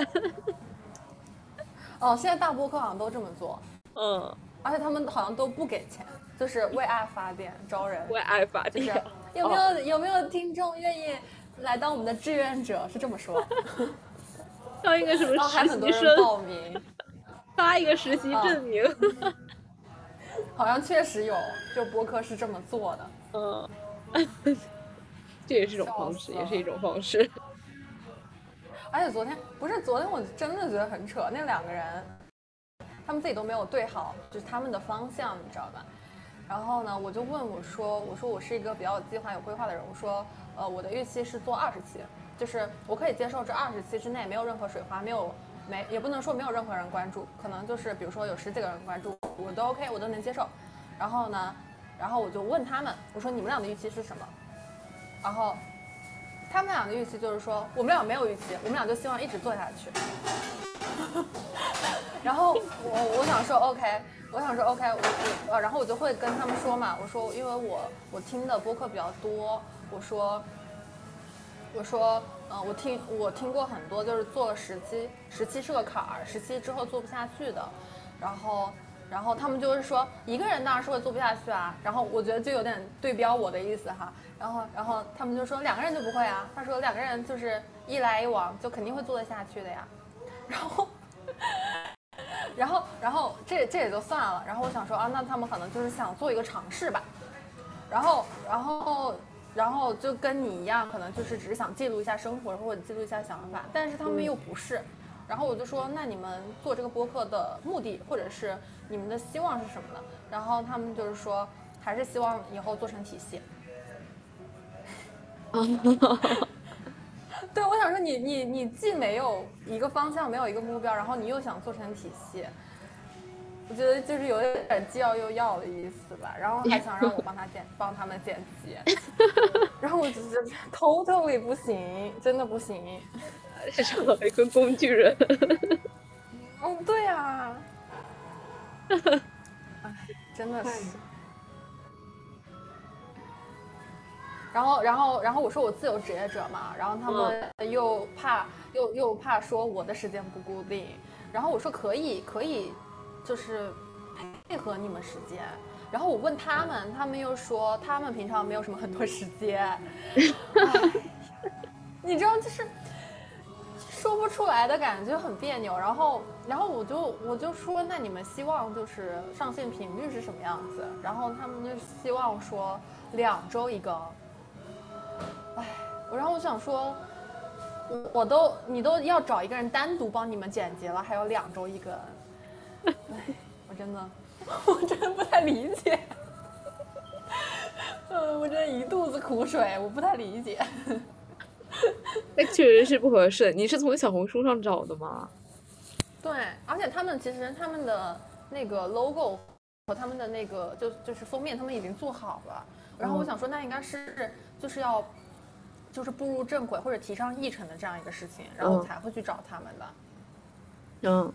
哦，现在大播客好像都这么做，嗯，而且他们好像都不给钱，就是为爱发电招人。为爱发就是电。有没有、有没有听众愿意来当我们的志愿者？是这么说，当一个什么还很多实习人生，报名，发一个实习证明。好像确实有，就播客是这么做的。嗯，这也是一种方式，也是一种方式。而且昨天不是昨天，我真的觉得很扯，那两个人，他们自己都没有对好，就是他们的方向，你知道吧？然后呢，我就问我说，我说我是一个比较有计划、有规划的人，我说，呃，我的预期是做二十期，就是我可以接受这二十期之内没有任何水花，没有没也不能说没有任何人关注，可能就是比如说有十几个人关注，我都 OK，我都能接受。然后呢，然后我就问他们，我说你们俩的预期是什么？然后他们俩的预期就是说，我们俩没有预期，我们俩就希望一直做下去。然后我我想说 OK，我想说 OK，我我，然后我就会跟他们说嘛，我说因为我我听的播客比较多，我说我说嗯、我听我听过很多，就是做了十期，十期是个坎儿，十期之后做不下去的，然后。然后他们就是说，一个人当然是会做不下去啊。然后我觉得就有点对标我的意思哈。然后，然后他们就说两个人就不会啊。他说两个人就是一来一往就肯定会做得下去的呀。然后，然后，然后这这也就算了。然后我想说啊，那他们可能就是想做一个尝试吧。然后，然后，然后就跟你一样，可能就是只是想记录一下生活或者记录一下想法，但是他们又不是。然后我就说，那你们做这个播客的目的，或者是你们的希望是什么呢？然后他们就是说，还是希望以后做成体系。对，我想说你你你既没有一个方向，没有一个目标，然后你又想做成体系，我觉得就是有点既要又要的意思吧。然后还想让我帮他剪，帮他们剪辑，然后我就觉得 totally 不行，真的不行。少了一个工具人。哦，对呀、哎，真的是。然后，然后，然后我说我自由职业者嘛，然后他们又怕，又又怕说我的时间不固定，然后我说可以，可以，就是配合你们时间。然后我问他们，他们又说他们平常没有什么很多时间，哎你知道就是。说不出来的感觉很别扭，然后，然后我就我就说，那你们希望就是上线频率是什么样子？然后他们就希望说两周一更。哎，我然后我想说，我我都你都要找一个人单独帮你们剪辑了，还有两周一更，哎，我真的 我真的不太理解。嗯，我真的一肚子苦水，我不太理解。那确实是不合适。你是从小红书上找的吗？对，而且他们其实他们的那个 logo 和他们的那个就就是封面，他们已经做好了。然后我想说，那应该是就是要就是步入正轨或者提上议程的这样一个事情，然后才会去找他们的。嗯。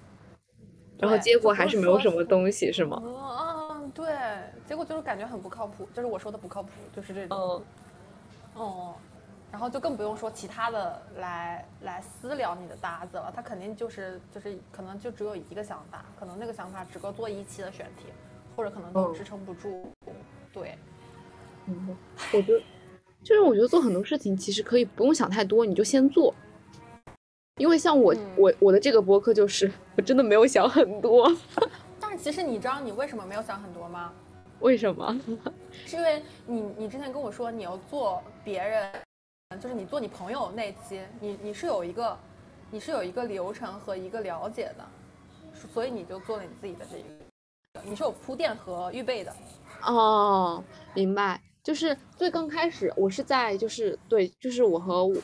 然后结果还是没有什么东西，是吗？嗯，对，结果就是感觉很不靠谱，就是我说的不靠谱，就是这种。嗯。哦，然后就更不用说其他的来来私聊你的搭子了，他肯定就是就是可能就只有一个想法，可能那个想法只够做一期的选题，或者可能都嗯支撑不住。对，嗯，我觉得就是我觉得做很多事情其实可以不用想太多，你就先做。因为像我、嗯我我的这个博客就是我真的没有想很多，但是其实你知道你为什么没有想很多吗？为什么？是因为你你之前跟我说你要做别人，就是你做你朋友那期，你你是有一个你是有一个流程和一个了解的，所以你就做了你自己的这个，你是有铺垫和预备的。哦，明白，就是最刚开始我是在就是对，就是我和我，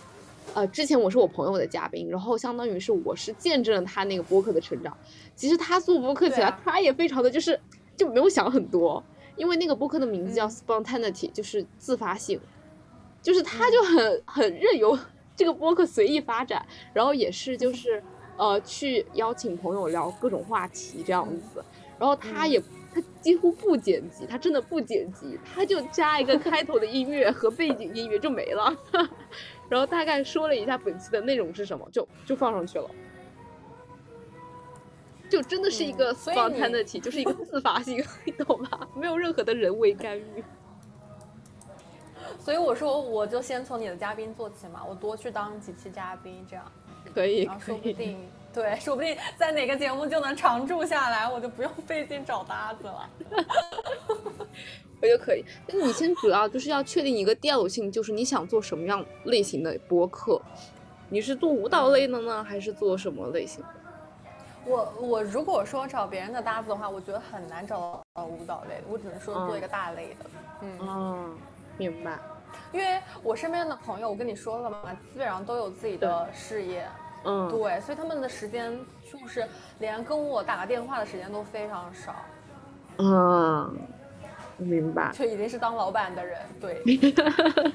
呃，之前我是我朋友的嘉宾，然后相当于是我是见证了他那个播客的成长。其实他做播客起来，啊他也非常的就是就没有想很多，因为那个播客的名字叫嗯 Spontaneity，、就是自发性，就是他就很很任由 这个播客随意发展，然后也是就是呃去邀请朋友聊各种话题这样子，然后他也。他几乎不剪辑，他真的不剪辑，他就加一个 开头的音乐和背景音乐就没了，然后大概说了一下本期的内容是什么，就就放上去了。就真的是一个嗯所以 spontaneity，、就是一个自发性，你懂吧？没有任何的人为干预。所以我说，我就先从你的嘉宾做起嘛，我多去当几期嘉宾，这样，可以，然后。说不定，对，说不定在哪个节目就能常驻下来，我就不用费劲找搭子了。我就可以。那你先主要就是要确定一个调性，就是你想做什么样类型的播客？你是做舞蹈类的呢，还是做什么类型？我我如果说找别人的搭子的话，我觉得很难找到舞蹈类的，我只能说做一个大类的。嗯，嗯，明白。因为我身边的朋友，我跟你说了嘛，基本上都有自己的事业，嗯，对，所以他们的时间就是连跟我打个电话的时间都非常少，嗯，明白。就已经是当老板的人，对。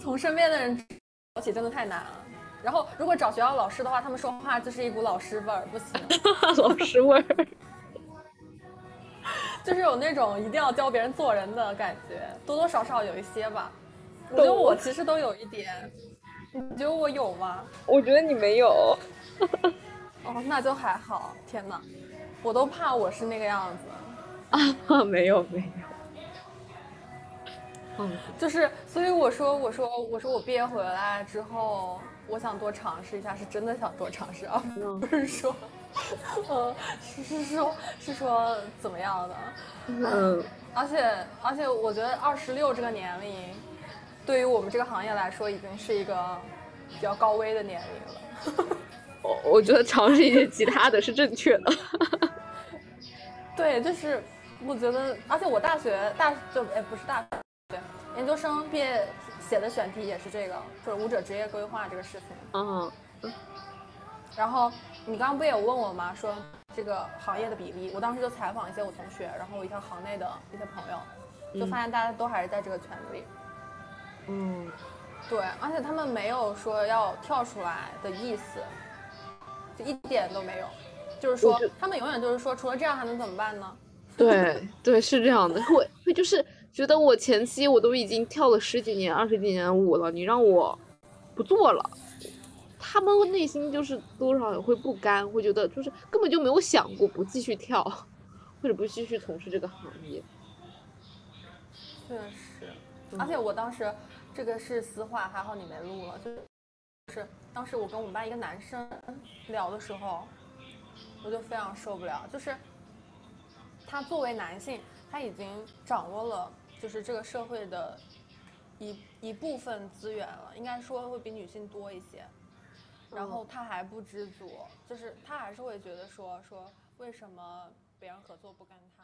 从身边的人找起真的太难了。然后，如果找学校老师的话，他们说话就是一股老师味儿，不行，老师味儿。就是有那种一定要教别人做人的感觉，多多少少有一些吧。我觉得我其实都有一点，你觉得我有吗？我觉得你没有。哦，那就还好。天哪，我都怕我是那个样子。啊，没有没有。嗯，就是，所以我说，我说，我说，我毕业回来之后，我想多尝试一下，是真的想多尝试，啊嗯 不是说，呃，是是说，是说怎么样的？嗯，而且，而且，我觉得二十六这个年龄，对于我们这个行业来说，已经是一个比较高危的年龄了。我我觉得尝试一些其他的是正确的。对，就是我觉得，而且我大学大就哎不是大学，对，研究生毕业写的选题也是这个，就是舞者职业规划这个事情。嗯然后你刚刚不也问我吗？说这个行业的比例，我当时就采访一些我同学，然后我一条行内的一些朋友，就发现大家都还是在这个圈子里。嗯，对，而且他们没有说要跳出来的意思，就一点都没有。就是说，他们永远就是说，除了这样还能怎么办呢？对对，是这样的。会会就是觉得我前期我都已经跳了十几年、二十几年舞了，你让我不做了，他们内心就是多少也会不甘，会觉得就是根本就没有想过不继续跳，或者不继续从事这个行业。确实，而且我当时这个是私话，还好你没录了。就是当时我跟我们班一个男生聊的时候，我就非常受不了，就是他作为男性，他已经掌握了就是这个社会的一一部分资源了，应该说会比女性多一些。然后他还不知足，就是他还是会觉得说说为什么别人合作不跟他，